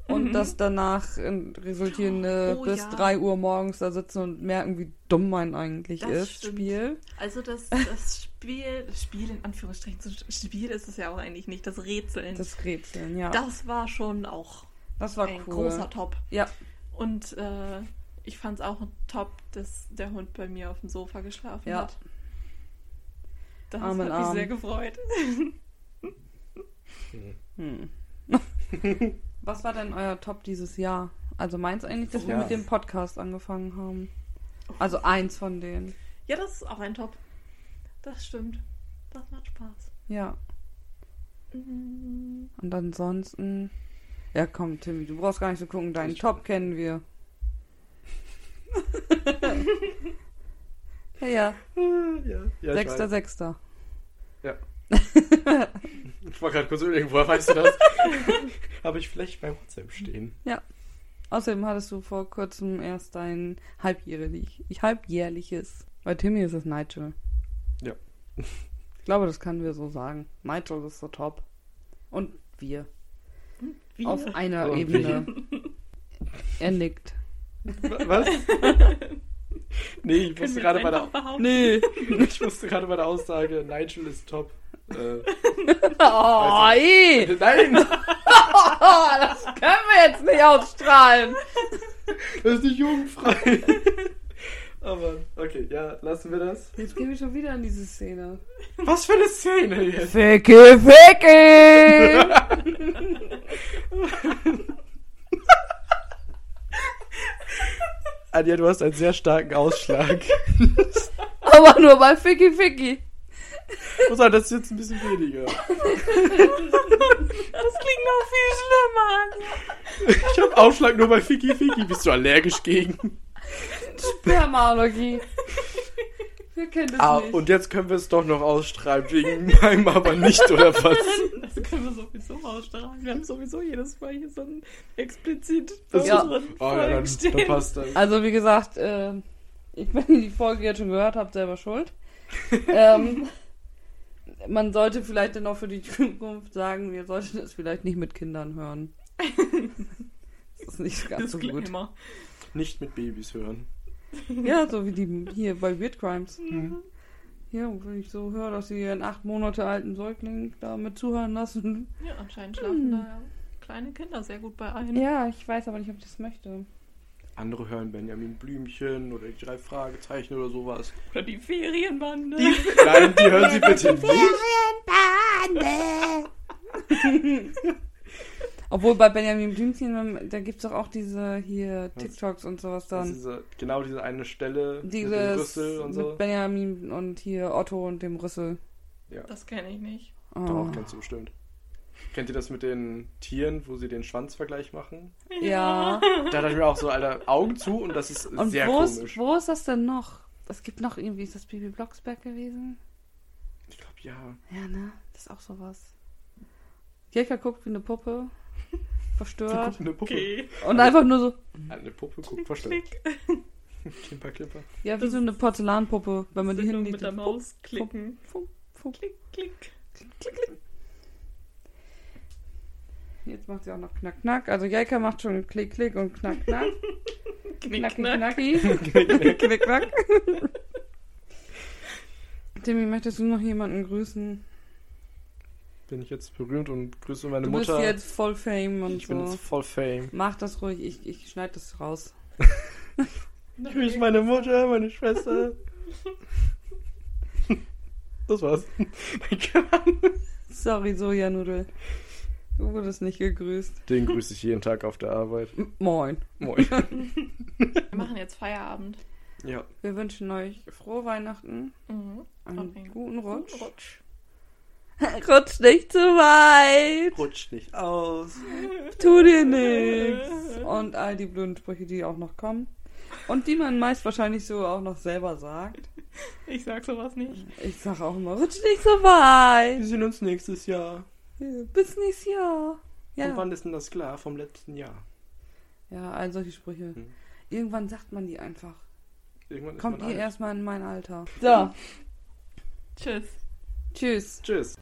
Und Mhm. das danach resultierende Oh, bis ja. 3 Uhr morgens da sitzen und merken, wie dumm man eigentlich Das ist, stimmt. Spiel. Also das, das Spiel, das Spiel in Anführungsstrichen, so Spiel ist es ja auch eigentlich nicht, das Rätseln. Das, Das Rätseln, ja. war schon auch das war ein cool. großer Top. Ja, Und äh, ich fand es auch ein Top, dass der Hund bei mir auf dem Sofa geschlafen Ja. hat. Das Arm hat mich Arm. sehr gefreut. Hm. Was war denn euer Top dieses Jahr? Also meins eigentlich, dass wir Ja. mit dem Podcast angefangen haben. Also eins von denen. Ja, das ist auch ein Top. Das stimmt. Das macht Spaß. Ja. Mm, Und ansonsten. Ja, komm, Timmy, du brauchst gar nicht so gucken. Deinen Top kennen wir. Ja, ja. ja, ja ich Sechster. Sechster. Ich war gerade kurz überlegen, woher weißt du das? Habe ich vielleicht bei WhatsApp stehen. Außerdem hattest du vor kurzem erst dein halbjährlich, halbjährliches. Bei Timmy ist es Nigel. Ja. Ich glaube, das können wir so sagen. Nigel ist so top. Und wir. Wie? Auf einer Und Ebene. er nickt. Was? nee, ich wir gerade bei der? Nee. ich musste gerade bei der Aussage, Nigel ist top. Äh, Oh, ey. nein, Oh, das können wir jetzt nicht ausstrahlen. das ist nicht jugendfrei. Aber okay, ja, lassen wir das. Jetzt gehen wir schon wieder in diese Szene. Was für eine Szene jetzt? Ficky, ficky. Anja, du hast einen sehr starken Ausschlag. Aber nur bei Ficky, ficky. Muss sagen, das ist jetzt ein bisschen weniger. Das klingt noch viel schlimmer. Ich habe Ausschlag nur bei Fiki Fiki. Bist du allergisch gegen? Spermaallergie. Wir kennen das Ah, nicht. und jetzt können wir es doch noch ausstrahlen, wegen meinem aber nicht, oder was? Das können wir sowieso ausstrahlen. Wir haben sowieso jedes Mal hier so ein explizit Ja. unseren Oh ja, dann, dann passt das. Also wie gesagt, äh, ich, wenn ihr die Folge jetzt schon gehört habt, selber schuld. ähm, man sollte vielleicht dann auch für die Zukunft sagen, wir sollten das vielleicht nicht mit Kindern hören. Das ist nicht ganz so gut. Nicht mit Babys hören. Ja, so wie die hier bei Weird Crimes. Mhm. Ja, wenn ich so höre, dass sie ihren acht Monate alten Säugling damit zuhören lassen. Ja, anscheinend schlafen da kleine Kinder sehr gut bei ein. Ja, ich weiß aber nicht, ob ich das möchte. Andere hören Benjamin Blümchen oder die drei Fragezeichen oder sowas. Oder die Ferienbande. Nein, die hören sie bitte nicht. Obwohl bei Benjamin Blümchen, da gibt's doch auch diese hier TikToks und sowas dann. diese, genau diese eine Stelle mit dem Dieses Rüssel und mit so. Benjamin und hier Otto und dem Rüssel. Das kenne ich nicht. Oh. Doch, kennst du bestimmt. Kennt ihr das mit den Tieren, wo sie den Schwanzvergleich machen? Ja. Da dachte ich mir auch so, Alter, Augen zu und das ist Und sehr wo komisch. ist, wo ist das denn noch? Es gibt noch irgendwie, ist das Baby Blocksberg gewesen? Ich glaube, ja. Ja, ne? Das ist auch sowas. Jelka guckt wie eine Puppe. Verstört. eine Puppe. Okay. Und einfach nur so, Eine Puppe guckt verstört. Klick. Klimper, klimper. ja, wie Das so eine Porzellanpuppe, wenn man die hinlegt. mit der Maus klicken. Funk, funk. Klick, klick. Jetzt macht sie auch noch Knack, Knack. Also Jelka macht schon Klick, Klick und Knack, Knack. Knick, Knacki, knack. knacki. Knick, knack. Timmy, möchtest du noch jemanden grüßen? Bin ich jetzt berühmt und grüße meine Du bist Mutter. jetzt voll Fame und ich bin so. jetzt voll Fame. Mach das ruhig, ich, ich schneide das raus. Ich grüße meine Mutter, meine Schwester. Das war's. Sorry, Sojanudel. Du wurdest nicht gegrüßt. Den grüße ich jeden Tag auf der Arbeit. Moin. Moin. Wir machen jetzt Feierabend. Ja. Wir wünschen euch frohe Weihnachten, Mhm. einen einen guten Rutsch. Guten Rutsch. Rutsch nicht zu weit. Rutscht nicht aus. Tu dir nichts. Und all die blöden Sprüche, die auch noch kommen. Und die man meist wahrscheinlich so auch noch selber sagt. Ich sag sowas nicht. Ich sag auch immer, rutsch nicht so weit. Wir sehen uns nächstes Jahr. Bis nächstes Jahr. Und Ja. wann ist denn das klar? Vom letzten Jahr. Ja, all solche Sprüche. Hm. Irgendwann sagt man die einfach. Irgendwann ist Kommt man ihr alt. erstmal in mein Alter. So, Tschüss. tschüss. Tschüss.